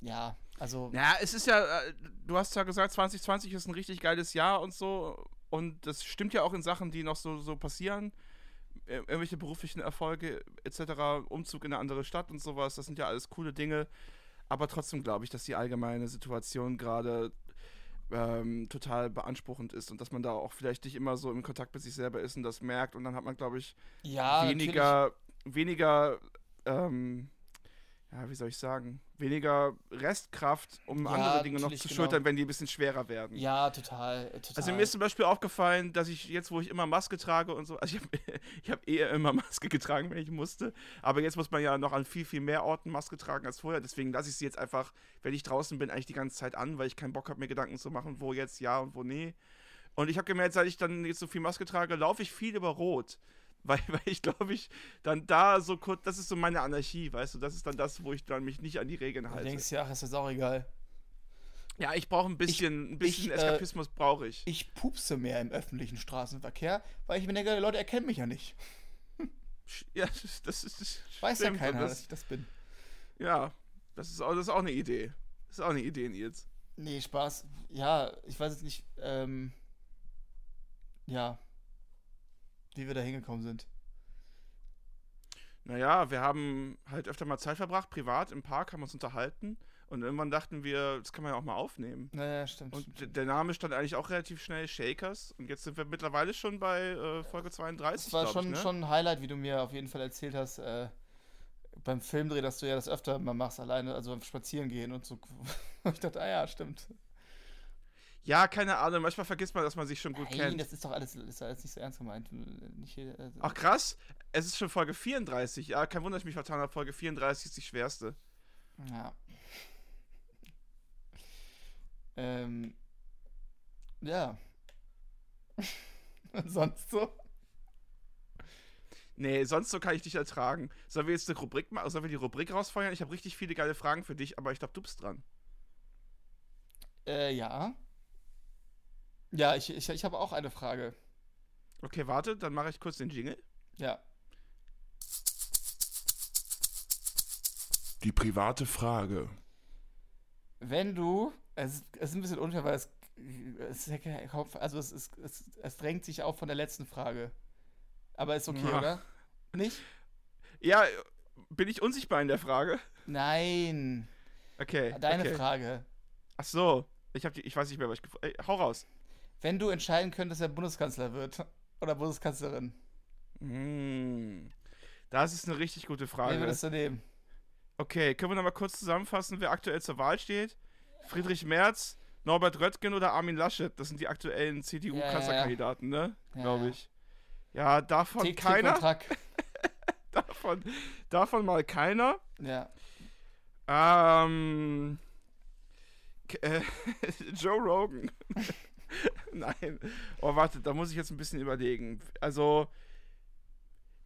ja, also. Ja, es ist ja, äh, du hast ja gesagt, 2020 ist ein richtig geiles Jahr und so. Und das stimmt ja auch in Sachen, die noch so, so passieren. Irgendwelche beruflichen Erfolge etc., Umzug in eine andere Stadt und sowas, das sind ja alles coole Dinge. Aber trotzdem glaube ich, dass die allgemeine Situation gerade ähm, total beanspruchend ist und dass man da auch vielleicht nicht immer so im Kontakt mit sich selber ist und das merkt. Und dann hat man, glaube ich, Ja, weniger, weniger, ähm, ja, wie soll ich sagen, weniger Restkraft, um Ja, andere Dinge noch zu genau. schultern, wenn die ein bisschen schwerer werden. Ja, total, total. Also mir ist zum Beispiel aufgefallen, dass ich jetzt, wo ich immer Maske trage und so, also ich habe hab eher immer Maske getragen, wenn ich musste, aber jetzt muss man ja noch an viel, viel mehr Orten Maske tragen als vorher, deswegen lasse ich sie jetzt einfach, wenn ich draußen bin, eigentlich die ganze Zeit an, weil ich keinen Bock habe, mir Gedanken zu machen, wo jetzt ja und wo nee. Und ich habe gemerkt, seit ich dann jetzt so viel Maske trage, laufe ich viel über Rot. Weil, weil ich glaube, ich dann da so kurz, das ist so meine Anarchie, weißt du, das ist dann das, wo ich dann mich nicht an die Regeln Du halte. denkst ja, ach, ist das auch egal. Ja, ich brauche ein bisschen, ein bisschen ich, äh, Eskapismus brauche ich. Ich pupse mehr im öffentlichen Straßenverkehr, weil ich mir denke, die Leute erkennen mich ja nicht. Ja, das ist. Weiß ja stimmt, keiner, das- dass ich das bin. Ja, das ist, auch, das ist auch eine Idee. Das ist auch eine Idee, Nils. Nee, Spaß. Ja, ich weiß jetzt nicht, ähm, ja, wie wir da hingekommen sind. Naja, wir haben halt öfter mal Zeit verbracht, privat im Park, haben uns unterhalten. Und irgendwann dachten wir, das kann man ja auch mal aufnehmen. Naja, stimmt. Und stimmt. der Name stand eigentlich auch relativ schnell, Shakers. Und jetzt sind wir mittlerweile schon bei äh, Folge 32. Das war schon, ich, ne? schon ein Highlight, wie du mir auf jeden Fall erzählt hast, äh, beim Filmdreh, dass du ja das öfter mal machst, alleine, also beim Spazieren gehen und so. ich dachte, ah ja, stimmt. Ja, keine Ahnung. Manchmal vergisst man, dass man sich schon gut Nein, kennt. das ist doch alles, ist alles nicht so ernst gemeint. Nicht äh, Ach krass, es ist schon Folge 34. Ja, kein Wunder, dass ich mich vertan habe. Folge 34 ist die schwerste. Ja. Ähm. Ja. Und Sonst so? Nee, sonst so kann ich dich ertragen. Sollen wir jetzt eine Rubrik machen? Sollen wir die Rubrik rausfeuern? Ich habe richtig viele geile Fragen für dich, aber ich glaube, du bist dran. Äh, ja. Ja, ich, ich, ich habe auch eine Frage. Okay, warte, dann mache ich kurz den Jingle. Ja. Die private Frage. Wenn du. Es, ist- es ist ein bisschen unfair, weil es. es also es, ist, es, es drängt sich auf von der letzten Frage. Aber ist okay, Ja. oder? Nicht? Ja, bin ich unsichtbar in der Frage? Nein. Okay. Deine okay. Frage. Ach so. Ich, hab die, ich weiß nicht mehr, was ich gefragt habe. Hau raus. Wenn du entscheiden könntest, wer Bundeskanzler wird oder Bundeskanzlerin, Hm. Das ist eine richtig gute wen Frage. würdest du nehmen? Okay, können wir nochmal kurz zusammenfassen, wer aktuell zur Wahl steht? Friedrich Merz, Norbert Röttgen oder Armin Laschet? Das sind die aktuellen CDU-Kanzlerkandidaten, ne? Ja, Glaube ja. ich. Ja, davon Tick, Tick keiner. Track. Davon, davon mal keiner. Ja. Ähm. Äh, Joe Rogan. Nein. Oh, warte, da muss ich jetzt ein bisschen überlegen. Also,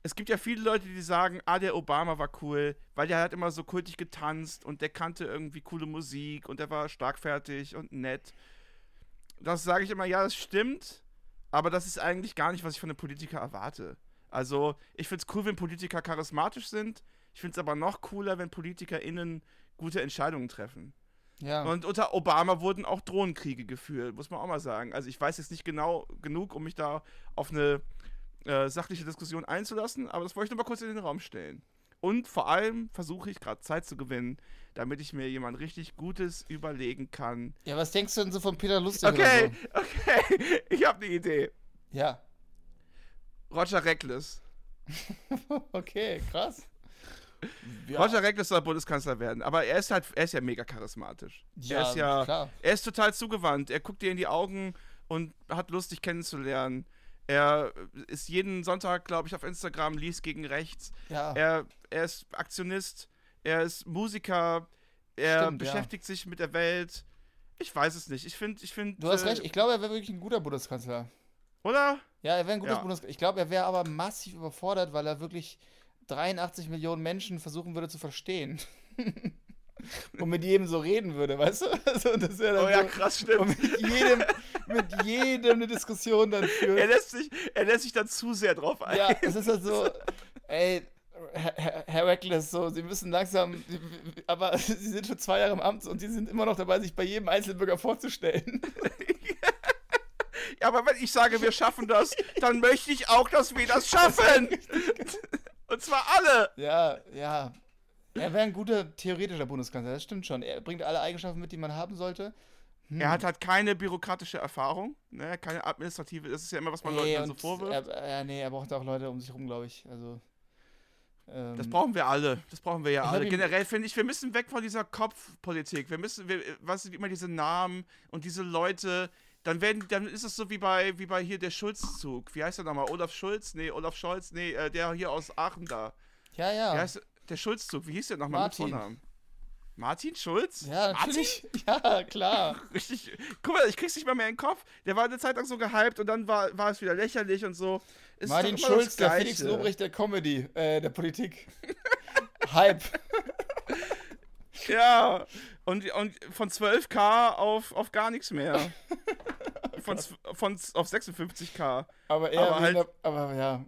es gibt ja viele Leute, die sagen, ah, der Obama war cool, weil der hat immer so kultig getanzt und der kannte irgendwie coole Musik und der war starkfertig und nett. Das sage ich immer, ja, das stimmt, aber das ist eigentlich gar nicht, was ich von einem Politiker erwarte. Also, ich finde es cool, wenn Politiker charismatisch sind. Ich finde es aber noch cooler, wenn PolitikerInnen gute Entscheidungen treffen. Ja. Und unter Obama wurden auch Drohnenkriege geführt, muss man auch mal sagen. Also ich weiß jetzt nicht genau genug, um mich da auf eine äh, sachliche Diskussion einzulassen, aber das wollte ich nur mal kurz in den Raum stellen. Und vor allem versuche ich gerade Zeit zu gewinnen, damit ich mir jemand richtig Gutes überlegen kann. ja, was denkst du denn so von Peter Lustig Okay, oder okay, ich habe eine Idee. so? Ja. Roger Reckless. Okay, krass. Ja, Roger Reckless soll Bundeskanzler werden, aber er ist halt, er ist ja mega charismatisch. er ist ja, klar. Er ist total zugewandt. Er guckt dir in die Augen und hat Lust, dich kennenzulernen. Er ist jeden Sonntag, glaube ich, auf Instagram, liest gegen rechts. Ja. Er, er ist Aktionist. Er ist Musiker. Er Stimmt, ja. beschäftigt sich mit der Welt. Ich weiß es nicht. Ich finde, ich finde. Du hast recht, ich glaube, er wäre wirklich ein guter Bundeskanzler. Oder? Ja, er wäre ein guter Ja. Bundeskanzler. Ich glaube, er wäre aber massiv überfordert, weil er wirklich 83 Millionen Menschen versuchen würde zu verstehen. und mit jedem so reden würde, weißt du? Also, das dann Oh ja, so, krass, und stimmt. mit jedem, mit jedem eine Diskussion dann Er führt. lässt, sich, er lässt sich dann zu sehr drauf ein. Ja, es ist halt so, ey, Herr, Herr- Reckless, so, Sie müssen langsam, aber Sie sind schon zwei Jahre im Amt und Sie sind immer noch dabei, sich bei jedem Einzelbürger vorzustellen. Ja, aber wenn ich sage, wir schaffen das, dann möchte ich auch, dass wir das schaffen. Und zwar alle. Ja, ja. Er wäre ein guter theoretischer Bundeskanzler, das stimmt schon. Er bringt alle Eigenschaften mit, die man haben sollte. Hm. Er hat halt keine bürokratische Erfahrung, ne? keine administrative, das ist ja immer, was man Ey, Leuten dann so vorwirft. Er, ja, nee, er braucht auch Leute um sich rum, glaube ich. Also. Ähm, das brauchen wir alle, das brauchen wir ja alle. Generell finde ich, wir müssen weg von dieser Kopfpolitik. Wir müssen, wir, was immer diese Namen und diese Leute, dann werden, dann ist es so wie bei, wie bei hier der Schulzzug. Wie heißt der nochmal? Olaf Schulz? Nee, Olaf Scholz? Nee, äh, der hier aus Aachen da. ja, ja. Wie heißt der Schulzzug? Wie hieß der nochmal mit Martin. Vornamen? Martin Schulz? ja, natürlich. Ja, klar. Richtig. Guck mal, ich krieg's nicht mal mehr in den Kopf. Der war eine Zeit lang so gehypt und dann war, war es wieder lächerlich und so. Ist Martin Schulz, der Felix. Lobrecht der Comedy, äh, der Politik. Hype. Ja, und, und von 12k auf, auf gar nichts mehr. Von, von, auf 56k. Aber eher Aber halt- aber ja.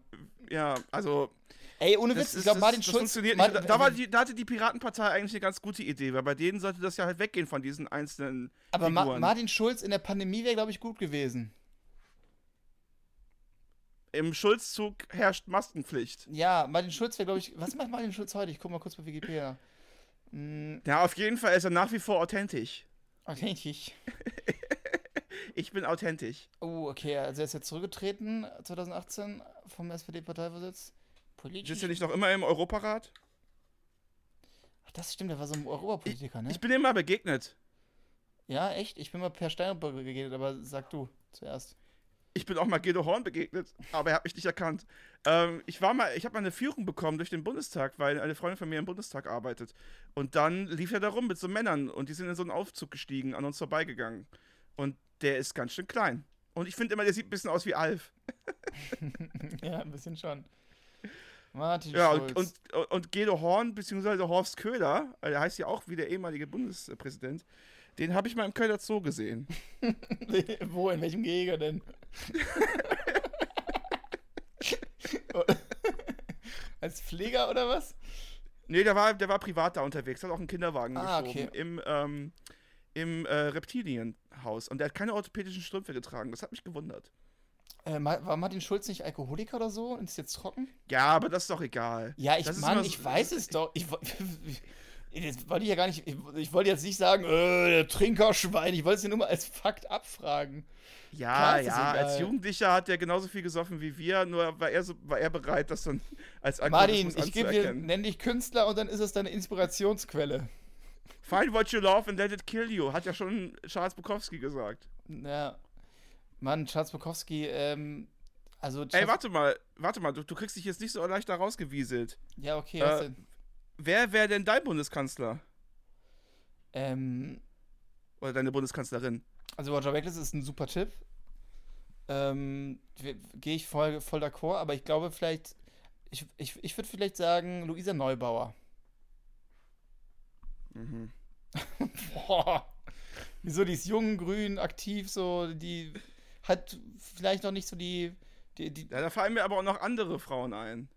Ja, also. Ey, ohne Das, Witz, ich glaube, das, Martin das Schulz. funktioniert Mar- nicht. Da, war die, da hatte die Piratenpartei eigentlich eine ganz gute Idee, weil bei denen sollte das ja halt weggehen von diesen einzelnen aber Ma. Martin Schulz in der Pandemie wäre, glaube ich, gut gewesen. Im Schulzzug herrscht Maskenpflicht. Ja, Martin Schulz wäre, glaube ich. Was macht Martin Schulz heute? Ich guck mal kurz bei Wikipedia. Ja, auf jeden Fall ist er nach wie vor authentisch. authentisch. Ich bin authentisch. Oh, okay, also er ist jetzt zurückgetreten 2018 vom SPD-Parteivorsitz. Politisch. Sitzt er nicht noch immer im Europarat? Ach, das stimmt, der war so ein Europapolitiker, ne? Ich bin ihm mal begegnet. ja, echt? Ich bin mal per Steinbrück begegnet, aber sag du zuerst. Ich bin auch mal Guido Horn begegnet, aber er hat mich nicht erkannt. Ähm, ich war mal, ich habe mal eine Führung bekommen durch den Bundestag, weil eine Freundin von mir im Bundestag arbeitet. Und dann lief er da rum mit so Männern und die sind in so einen Aufzug gestiegen, an uns vorbeigegangen. Und der ist ganz schön klein. Und ich finde immer, der sieht ein bisschen aus wie Alf. ja, ein bisschen schon. Martin Ja, und, und, und Guido Horn, beziehungsweise Horst Köhler, äh, der heißt ja auch wie der ehemalige Bundespräsident, den habe ich mal im Kölner Zoo gesehen. Wo, in welchem Gehege denn? Als Pfleger oder was? Nee, der war, der war privat da unterwegs, hat auch einen Kinderwagen Ah, geschoben okay. im, ähm, im äh, Reptilienhaus. Und der hat keine orthopädischen Strümpfe getragen. Das hat mich gewundert. Äh, war Martin Schulz nicht Alkoholiker oder so? Und ist jetzt trocken? Ja, aber das ist doch egal. Ja, ich, Mann, so- ich weiß es doch. Ich, das wollte ich ja gar nicht. Ich, ich wollte jetzt nicht sagen, äh, der Trinkerschwein. Ich wollte es ja nur mal als Fakt abfragen. Ja, ja, als Jugendlicher hat der genauso viel gesoffen wie wir, nur war er, so, war er bereit, das dann als Martin, Alkoholismus ich gebe dir, nenn dich Künstler und dann ist es deine Inspirationsquelle. Find what you love and let it kill you, hat ja schon Charles Bukowski gesagt. Ja. Mann, Charles Bukowski, ähm, also. Ey, warte mal, warte mal, du, du kriegst dich jetzt nicht so leicht da rausgewieselt. Ja, okay, was äh, denn? Wer wäre denn dein Bundeskanzler? Ähm, Oder deine Bundeskanzlerin? also Roger Reckless ist ein super Tipp. Ähm, gehe ich voll, voll d'accord, aber ich glaube vielleicht, ich, ich, ich würde vielleicht sagen, Luisa Neubauer. Mhm. Boah. Wieso, die ist jung, grün, aktiv, so, die hat vielleicht noch nicht so die, die, die Ja, da fallen mir aber auch noch andere Frauen ein.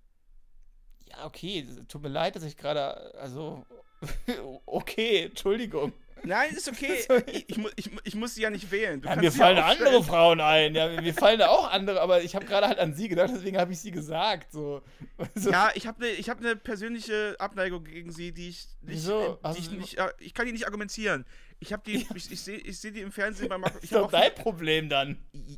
ja, okay, tut mir leid, dass ich gerade, also, okay, Entschuldigung. Nein, ist okay. ich, ich, ich, ich muss sie ja nicht wählen. Ja, mir fallen ja andere. Frauen ein, ja, mir fallen da auch andere, aber ich habe gerade halt an sie gedacht, deswegen habe ich sie gesagt, so. so Ja, ich habe eine hab ne persönliche Abneigung gegen sie, die ich nicht. Wieso? Die ich, nicht äh, ich kann die nicht argumentieren. Ich habe die, ich, ich sehe ich seh die im Fernsehen bei Marco. Ich ist doch dein Problem dann.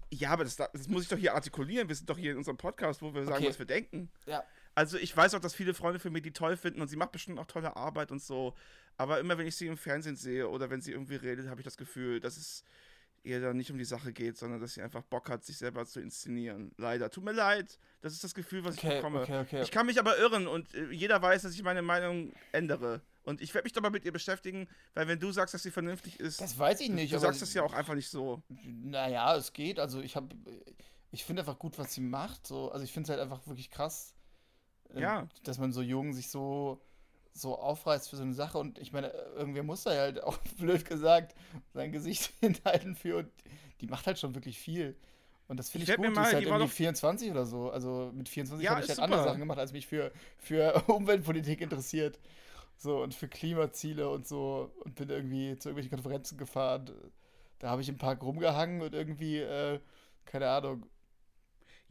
Ja, aber das, das muss ich doch hier artikulieren. Wir sind doch hier in unserem Podcast, wo wir sagen, Okay. was wir denken. Ja. Also ich weiß auch, dass viele Freunde für mich die toll finden und sie macht bestimmt auch tolle Arbeit und so. Aber immer wenn ich sie im Fernsehen sehe oder wenn sie irgendwie redet, habe ich das Gefühl, dass es ihr da nicht um die Sache geht, sondern dass sie einfach Bock hat, sich selber zu inszenieren. Leider. Tut mir leid. Das ist das Gefühl, was ich Okay, bekomme. okay, okay. Ich kann mich aber irren und äh, jeder weiß, dass ich meine Meinung ändere. Und ich werde mich dabei mit ihr beschäftigen, weil wenn du sagst, dass sie vernünftig ist, Das weiß ich nicht, du sagst das ja auch einfach nicht so. Naja, es geht. Also ich habe, ich finde einfach gut, was sie macht. So, also ich finde es halt einfach wirklich krass, äh, Ja. dass man so jung sich so so aufreißt für so eine Sache und ich meine, irgendwer muss da ja halt auch blöd gesagt sein Gesicht hinhalten für und die macht halt schon wirklich viel. Und das finde Ich ich, werd mir gut. Die mal- ist halt die irgendwie doch- 24 oder so. Also mit 24 Ja, habe ich halt andere super. Sachen gemacht, als mich für, für Umweltpolitik interessiert. So und für Klimaziele und so und bin irgendwie zu irgendwelchen Konferenzen gefahren. Da habe ich im Park rumgehangen und irgendwie, äh, keine Ahnung.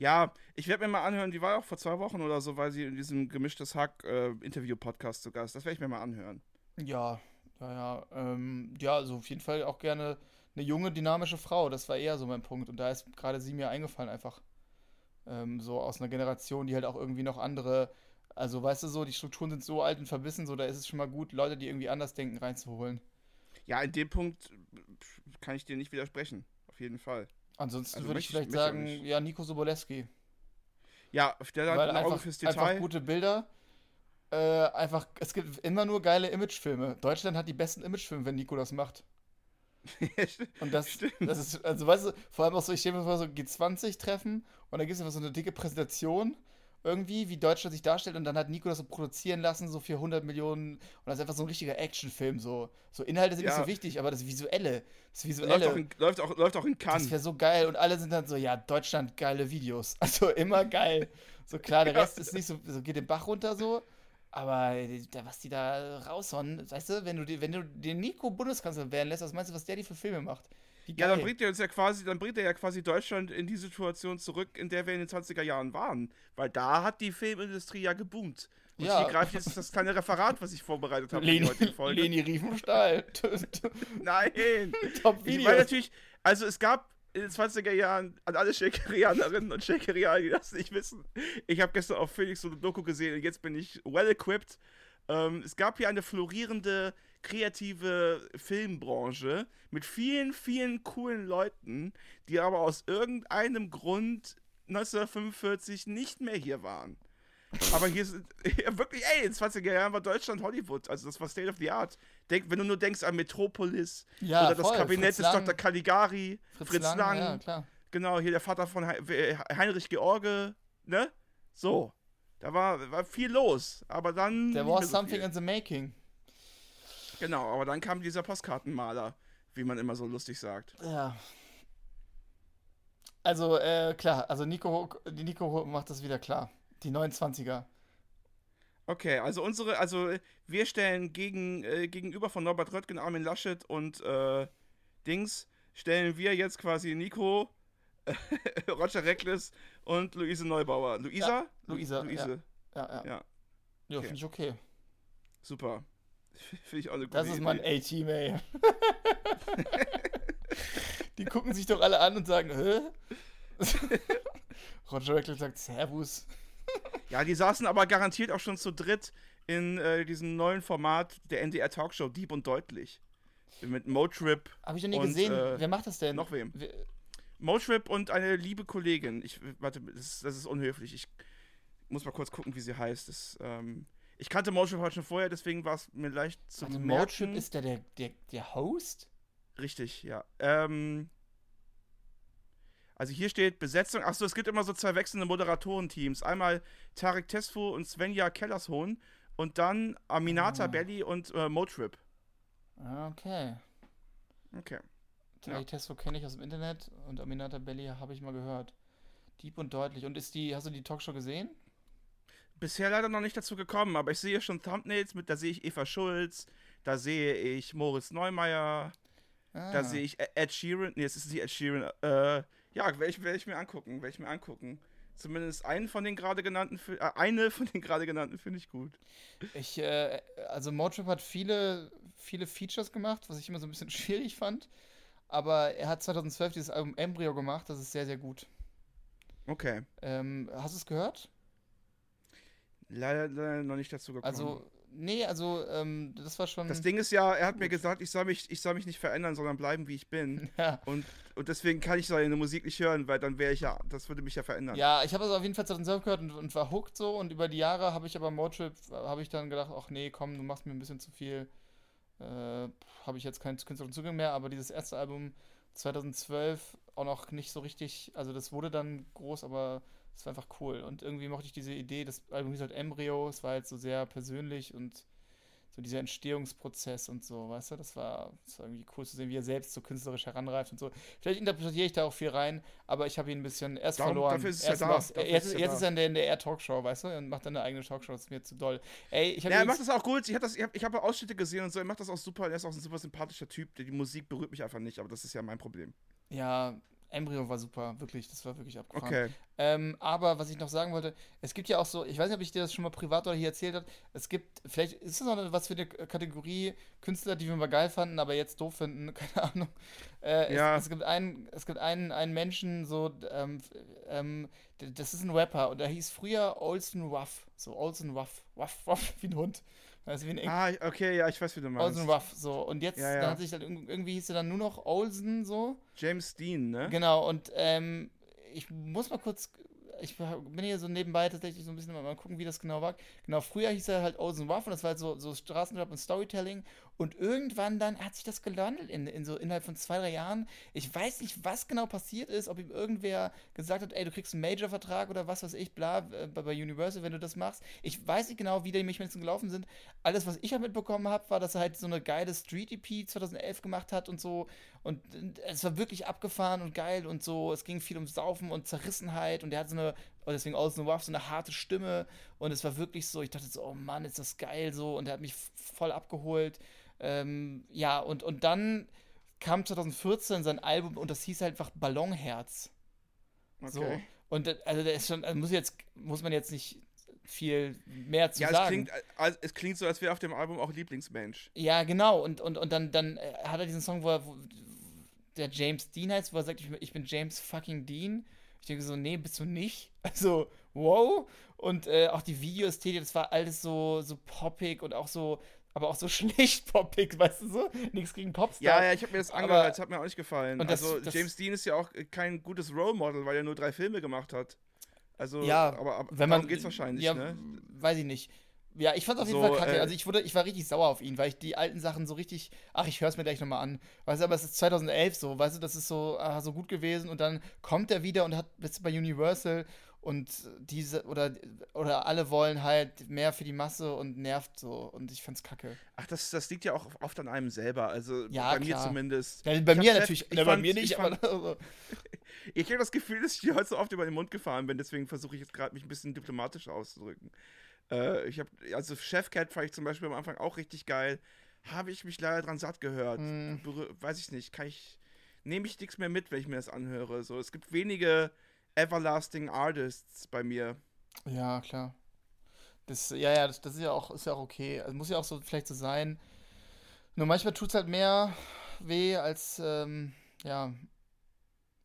Ja, ich werde mir mal anhören, die war auch vor zwei Wochen oder so, weil sie in diesem gemischtes Hack äh, zu Gast. Das werde ich mir mal anhören. Ja, ja, ja. Ähm, ja, also auf jeden Fall auch gerne eine junge, dynamische Frau. Das war eher so mein Punkt. Und da ist gerade sie mir eingefallen, einfach. Ähm, so aus einer Generation, die halt auch irgendwie noch andere. Also, weißt du, so, die Strukturen sind so alt und verbissen, so, da ist es schon mal gut, Leute, die irgendwie anders denken, reinzuholen. Ja, in dem Punkt kann ich dir nicht widersprechen. Auf jeden Fall. Ansonsten Also würde ich vielleicht sagen, ja, Nico Soboleski. Ja, der hat ein Auge einfach, fürs einfach Detail. gute Bilder. Äh, einfach, es gibt immer nur geile Imagefilme. Deutschland hat die besten Imagefilme, wenn Nico das macht. Und das, Stimmt. das ist, also weißt du, vor allem auch so, ich stelle mir vor, so G20-Treffen und da gibt es einfach so eine dicke Präsentation irgendwie, wie Deutschland sich darstellt. Und dann hat Nico das so produzieren lassen, so für 100 Millionen. Und das ist einfach so ein richtiger Actionfilm. So, so Inhalte sind Ja. nicht so wichtig, aber das Visuelle, das Läuft Visuelle, auch, in, läuft, auch, läuft auch in das Cannes. wäre so geil. Und alle sind dann so, ja, Deutschland, geile Videos. Also immer geil. So klar, der. Rest ist nicht so, so geht den Bach runter so. Aber äh, da, was die da raushauen, weißt du, wenn du, wenn du den Nico Bundeskanzler werden lässt, was meinst du, was der die für Filme macht? Ja, dann bringt er uns ja quasi, dann bringt er ja quasi Deutschland in die Situation zurück, in der wir in den 20er Jahren waren. Weil da hat die Filmindustrie ja geboomt. Und Ja. hier greift jetzt das kleine Referat, was ich vorbereitet habe für die Leni, heutige Folge. Leni Riefenstahl. Nein! Top Ich Video. meine natürlich, also es gab in den 20er Jahren an alle Shakerianerinnen und Shakerianer, die das nicht wissen. Ich habe gestern auf Felix so eine Doku gesehen und jetzt bin ich well equipped. Ähm, es gab hier eine florierende, kreative Filmbranche mit vielen, vielen coolen Leuten, die aber aus irgendeinem Grund 1945 nicht mehr hier waren. Aber hier sind ja, wirklich, ey, in den 20er Jahren war Deutschland Hollywood. Also das war State of the Art. Denk, wenn du nur denkst an Metropolis Ja, oder das voll. Kabinett Fritz des Lang. Dr. Caligari, Fritz, Lang, Ja, klar. genau, hier der Vater von Hei- Heinrich George, ne? So. Da war, war viel los, aber dann. There was so something viel. in the making. Genau, aber dann kam dieser Postkartenmaler, wie man immer so lustig sagt. Ja. Also, äh, klar, also Nico, Nico macht das wieder klar. Die 29er. Okay, also unsere, also wir stellen gegen, äh, gegenüber von Norbert Röttgen, Armin Laschet und äh, Dings, stellen wir jetzt quasi Nico, Roger Reckless und Luise Neubauer. Luisa? Luisa, Luise, Ja, ja. Ja. Ja, Okay. finde ich okay. super. Finde ich auch eine gute Das ist mein A-Team, ey. Die gucken sich doch alle an und sagen, hä? Roger Reckless sagt Servus. Ja, die saßen aber garantiert auch schon zu dritt in äh, diesem neuen Format der NDR Talkshow Deep und Deutlich. Mit Motrip, Habe ich noch nie Und, gesehen. äh, Wer macht das denn? noch wem? Motrip und eine liebe Kollegin. Ich, warte, das ist, das ist unhöflich. Ich muss mal kurz gucken, wie sie heißt. Das, ähm, ich kannte Motrip halt schon vorher, deswegen war es mir leicht zu Warte, merken. Motrip ist der, der, der, der Host? Richtig, ja. Ähm, also hier steht Besetzung. Achso, es gibt immer so zwei wechselnde Moderatorenteams. Einmal Tarek Tesfu und Svenja Kellershohn und dann Aminata Ah. Belli und äh, Motrip. Ah, Okay. Okay. Terry Testo kenne ich aus dem Internet und Aminata Belli habe ich mal gehört. Deep und deutlich. Und ist die, hast du die Talkshow gesehen? Bisher leider noch nicht dazu gekommen, aber ich sehe schon Thumbnails mit, da sehe ich Eva Schulz, da sehe ich Moritz Neumeier, Ah. da sehe ich Ed Sheeran, nee, es ist nicht Ed Sheeran, äh, ja, werde ich, werd ich mir angucken, werde ich mir angucken. Zumindest einen von den gerade genannten, äh, eine von den gerade genannten finde ich gut. Ich, äh, also Motrip hat viele, viele Features gemacht, was ich immer so ein bisschen schwierig fand. Aber er hat 2012 dieses Album Embryo gemacht, das ist sehr, sehr gut. Okay. Ähm, hast du es gehört? Leider, leider noch nicht dazu gekommen. Also, nee, also, ähm, das war schon. das Ding ist ja, er hat mir Gut. gesagt, ich soll mich, ich soll mich nicht verändern, sondern bleiben, wie ich bin. ja. Und, und deswegen kann ich seine Musik nicht hören, weil dann wäre ich ja, das würde mich ja verändern. Ja, ich habe es auf jeden Fall 2012 gehört und, und war hooked so. Und über die Jahre habe ich aber Motrip, habe ich dann gedacht, ach nee, komm, du machst mir ein bisschen zu viel. Äh, habe ich jetzt keinen künstlerischen Zugang mehr. Aber dieses erste Album 2012 auch noch nicht so richtig. Also das wurde dann groß, aber es war einfach cool. Und irgendwie mochte ich diese Idee. Das Album hieß halt Embryo. Es war halt so sehr persönlich und so dieser Entstehungsprozess und so, weißt du, das war, das war irgendwie cool zu sehen, wie er selbst so künstlerisch heranreift und so. Vielleicht interpretiere ich da auch viel rein, aber ich habe ihn ein bisschen erst Darum- verloren. dafür ist es ja da. jetzt ist jetzt ist er in der, in der Air-Talkshow, weißt du, und macht dann eine eigene Talkshow, das ist mir zu doll. Ey, ich Ja, er macht das auch gut. Ich habe hab, ich hab Ausschnitte gesehen und so. Er macht das auch super. Er ist auch ein super sympathischer Typ. Die Musik berührt mich einfach nicht, aber das ist ja mein Problem. ja, Embryo war super, wirklich, das war wirklich abgefahren. Okay. Ähm, aber was ich noch sagen wollte, es gibt ja auch so, ich weiß nicht, ob ich dir das schon mal privat oder hier erzählt habe, es gibt, vielleicht ist das noch was für eine Kategorie Künstler, die wir mal geil fanden, aber jetzt doof finden, keine Ahnung. Äh, Ja. es, es gibt einen, es gibt einen, einen Menschen, so, ähm, ähm, das ist ein Rapper und der hieß früher Olsen Ruff, so Olsen Ruff, Ruff, Ruff, wie ein Hund. Du, wie ein Eng Ah, okay, ja, ich weiß, wie du meinst. Olsen Ruff, so. Und jetzt, Ja, ja. dann hat sich dann irg- irgendwie hieß er dann nur noch Olsen, so. James Dean, ne? Genau, und ähm, ich muss mal kurz ich bin hier so nebenbei tatsächlich so ein bisschen mal gucken, wie das genau war. Genau, früher hieß er halt Ozen Rough und das war halt so, so Straßenrap und Storytelling. Und irgendwann dann hat sich das gewandelt in, in so innerhalb von zwei, drei Jahren. Ich weiß nicht, was genau passiert ist, ob ihm irgendwer gesagt hat, ey, du kriegst einen Major-Vertrag oder was weiß ich, bla, äh, bei, bei Universal, wenn du das machst. Ich weiß nicht genau, wie die Mechanismen gelaufen sind. Alles, was ich halt mitbekommen habe, war, dass er halt so eine geile Street-EP 2011 gemacht hat und so. Und es war wirklich abgefahren und geil und so. Es ging viel um Saufen und Zerrissenheit und er hat so eine, oh, deswegen Austin Ruff, so eine harte Stimme. Und es war wirklich so, ich dachte so, oh Mann, ist das geil so. Und er hat mich voll abgeholt. Ähm, ja, und, und dann kam 2014 sein Album und das hieß halt einfach Ballonherz. Okay. So. Und also der ist schon, also muss jetzt, muss man jetzt nicht viel mehr zu ja, sagen. Es klingt, also es klingt so, als wäre auf dem Album auch Lieblingsmensch. Ja, genau. Und, und, und dann, dann äh, hat er diesen Song, wo, er, wo der James Dean heißt, wo er sagt, ich, ich bin James fucking Dean. Ich denke so, nee, bist du nicht. Also, wow. Und äh, auch die Videoästhetik, das war alles so, so poppig und auch so, aber auch so schlecht poppig, weißt du so? Nichts gegen Popstar. Ja, ja, ich habe mir das angehört, das hat mir auch nicht gefallen. Und das, also, das, James Dean ist ja auch kein gutes Role Model, weil er nur drei Filme gemacht hat. Also, ja, aber, aber wenn man geht's wahrscheinlich, ja, ne? Weiß ich nicht. Ja, ich fand auf jeden so, Fall kacke. Äh, also ich wurde, ich war richtig sauer auf ihn, weil ich die alten Sachen so richtig, ach, ich höre es mir gleich nochmal an. Weißt du, aber es ist 2011 so, weißt du, das ist so, ah, so gut gewesen und dann kommt er wieder und hat jetzt bei Universal und diese oder oder alle wollen halt mehr für die Masse und nervt so und ich fand's kacke. Ach, das, das liegt ja auch oft an einem selber, also ja, bei klar. mir zumindest. Ja, bei ich mir natürlich, Chef, bei mir nicht, ich fand, aber ich habe das Gefühl, dass ich dir heute so oft über den Mund gefahren bin, deswegen versuche ich jetzt gerade mich ein bisschen diplomatischer auszudrücken. Äh, ich habe also Chefcat fand ich zum Beispiel am Anfang auch richtig geil, habe ich mich leider dran satt gehört. Hm. Weiß ich nicht, kann ich nehme ich nichts mehr mit, wenn ich mir das anhöre. So, es gibt wenige Everlasting Artists bei mir. Ja, klar. Das, ja, ja, das, das ist ja auch, ist ja auch okay. Also muss ja auch so vielleicht so sein. Nur manchmal tut es halt mehr weh als, ähm, ja,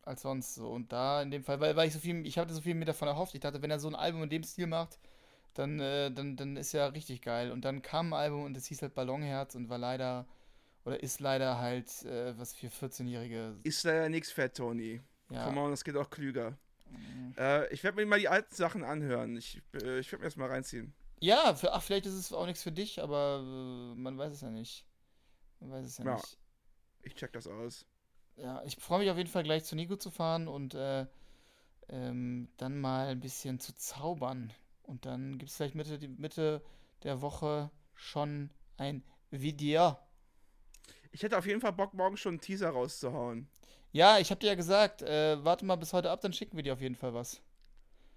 als sonst so. Und da in dem Fall, weil, weil ich so viel, ich hatte so viel mir davon erhofft. Ich dachte, wenn er so ein Album in dem Stil macht, dann, äh, dann, dann ist ja richtig geil. Und dann kam ein Album und es hieß halt Ballonherz und war leider, oder ist leider halt äh, was für 14-Jährige. Ist leider nichts Fett, Tony. Ja. Komm on, das geht auch klüger. Äh, ich werde mir mal die alten Sachen anhören. Ich, äh, ich werde mir das mal reinziehen. Ja, für, ach, vielleicht ist es auch nichts für dich, aber äh, man weiß es ja nicht. Man weiß es ja, ja, nicht. Ich check das aus. Ja, ich freue mich auf jeden Fall gleich zu Nico zu fahren und äh, ähm, dann mal ein bisschen zu zaubern. Und dann gibt es vielleicht Mitte, Mitte der Woche schon ein Video. Ich hätte auf jeden Fall Bock, morgen schon einen Teaser rauszuhauen. Ja, ich hab dir ja gesagt, äh, warte mal bis heute ab, dann schicken wir dir auf jeden Fall was.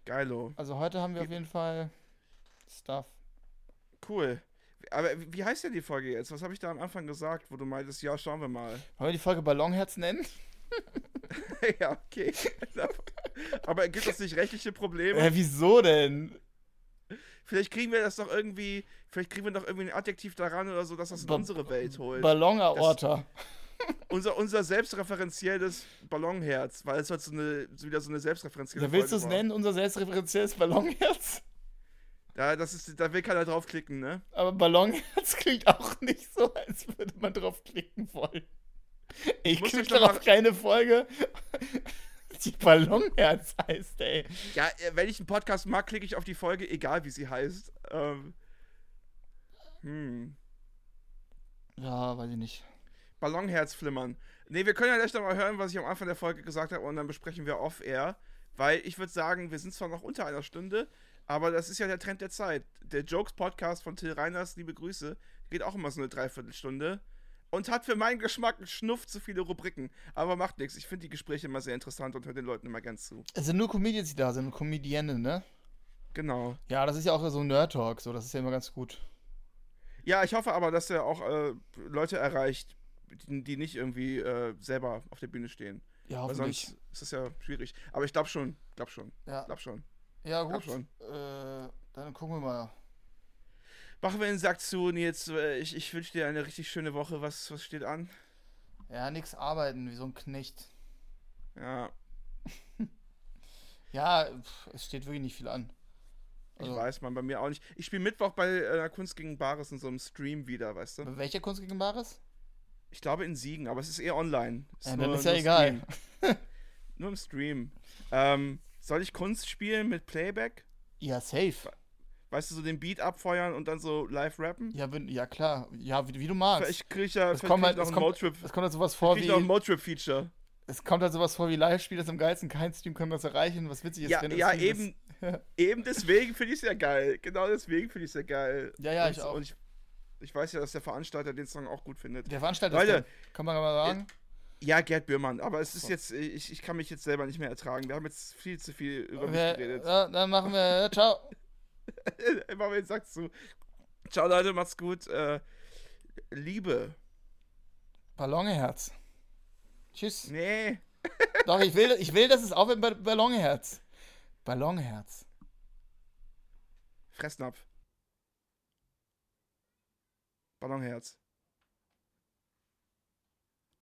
Geilo. Also heute haben wir auf jeden Fall Stuff. Cool. Aber wie heißt denn die Folge jetzt? Was habe ich da am Anfang gesagt, wo du meintest, ja, schauen wir mal. Wollen wir die Folge Ballonherz nennen? ja, okay. Aber gibt es nicht rechtliche Probleme? Äh, wieso denn? Vielleicht kriegen wir das doch irgendwie, vielleicht kriegen wir doch irgendwie ein Adjektiv daran oder so, dass das in ba unsere Welt holt. Ballonaorta unser, unser selbstreferenzielles Ballonherz, weil es halt so eine, wieder so eine selbstreferenzielle Da willst du es nennen, unser selbstreferenzielles Ballonherz? Ja, das ist, da will keiner draufklicken, ne? Aber Ballonherz klingt auch nicht so, als würde man draufklicken wollen. Ich klicke darauf keine Folge, die Ballonherz heißt, ey. Ja, äh, wenn ich einen Podcast mag, klicke ich auf die Folge, egal wie sie heißt. Ähm, hm. Ja, weiß ich nicht. Ballonherz flimmern. Ne, wir können ja gleich nochmal hören, was ich am Anfang der Folge gesagt habe und dann besprechen wir off-air. Weil ich würde sagen, wir sind zwar noch unter einer Stunde, aber das ist ja der Trend der Zeit. Der Jokes-Podcast von Till Reiners, liebe Grüße, geht auch immer so eine Dreiviertelstunde und hat für meinen Geschmack einen Schnuff zu viele Rubriken. Aber macht nichts. Ich finde die Gespräche immer sehr interessant und höre den Leuten immer ganz zu. Es sind nur Comedians, die da sind, Comedienne, ne? Genau. Ja, das ist ja auch so ein Nerd-Talk, so, das ist ja immer ganz gut. Ja, ich hoffe aber, dass er auch äh, Leute erreicht, die, nicht irgendwie äh, selber auf der Bühne stehen. Ja, Weil sonst ist das ja schwierig. Aber ich glaube schon, glaube schon. Ja. Glaub schon. Ja, gut. Schon. Äh, dann gucken wir mal. Machen wir zu, Nils. Äh, ich, ich wünsche dir eine richtig schöne Woche. Was, was steht an? Ja, nichts arbeiten, wie so ein Knecht. Ja. ja, pff, es steht wirklich nicht viel an. Also, ich weiß man, bei mir auch nicht. Ich spiele Mittwoch bei äh, Kunst gegen Bares in so einem Stream wieder, weißt du? Bei welcher Kunst gegen Bares? Ich glaube in Siegen, aber es ist eher online. Ist ja, nur, dann ist ja egal. nur im Stream. Ähm, Soll ich Kunst spielen mit Playback? Ja, safe. Weißt du, so den Beat abfeuern und dann so live rappen? Ja, wenn, ja klar. Ja, wie, wie du magst. Vielleicht krieg ich ja Es kommt halt- ich noch es ein kommt- Motrip. Es kommt halt sowas vor Krieg wie. ich ein Motrip-Feature. Es kommt halt sowas vor wie Live-Spiel, das am geilsten. Kein Stream kann das erreichen. Was witzig ist, Ja, wenn ja eben, eben deswegen finde ich es ja geil. Genau deswegen finde ich es ja geil. Ja, ja, und, ich auch. Und ich, ich weiß ja, dass der Veranstalter den Song auch gut findet. Der Veranstalter Leute, der, kann man mal sagen. Ja, Gerd Bührmann, aber es ist So. jetzt, ich, ich kann mich jetzt selber nicht mehr ertragen. Wir haben jetzt viel zu viel über mich geredet. ja, dann machen wir. Ciao. Immer wenn sagst du. Ciao Leute, macht's gut. Äh, Liebe. Ballonherz. Tschüss. Nee. Doch, ich will, ich will, dass es aufhört bei Ballonherz. Ballonherz. Fressnapf. Ballonherz.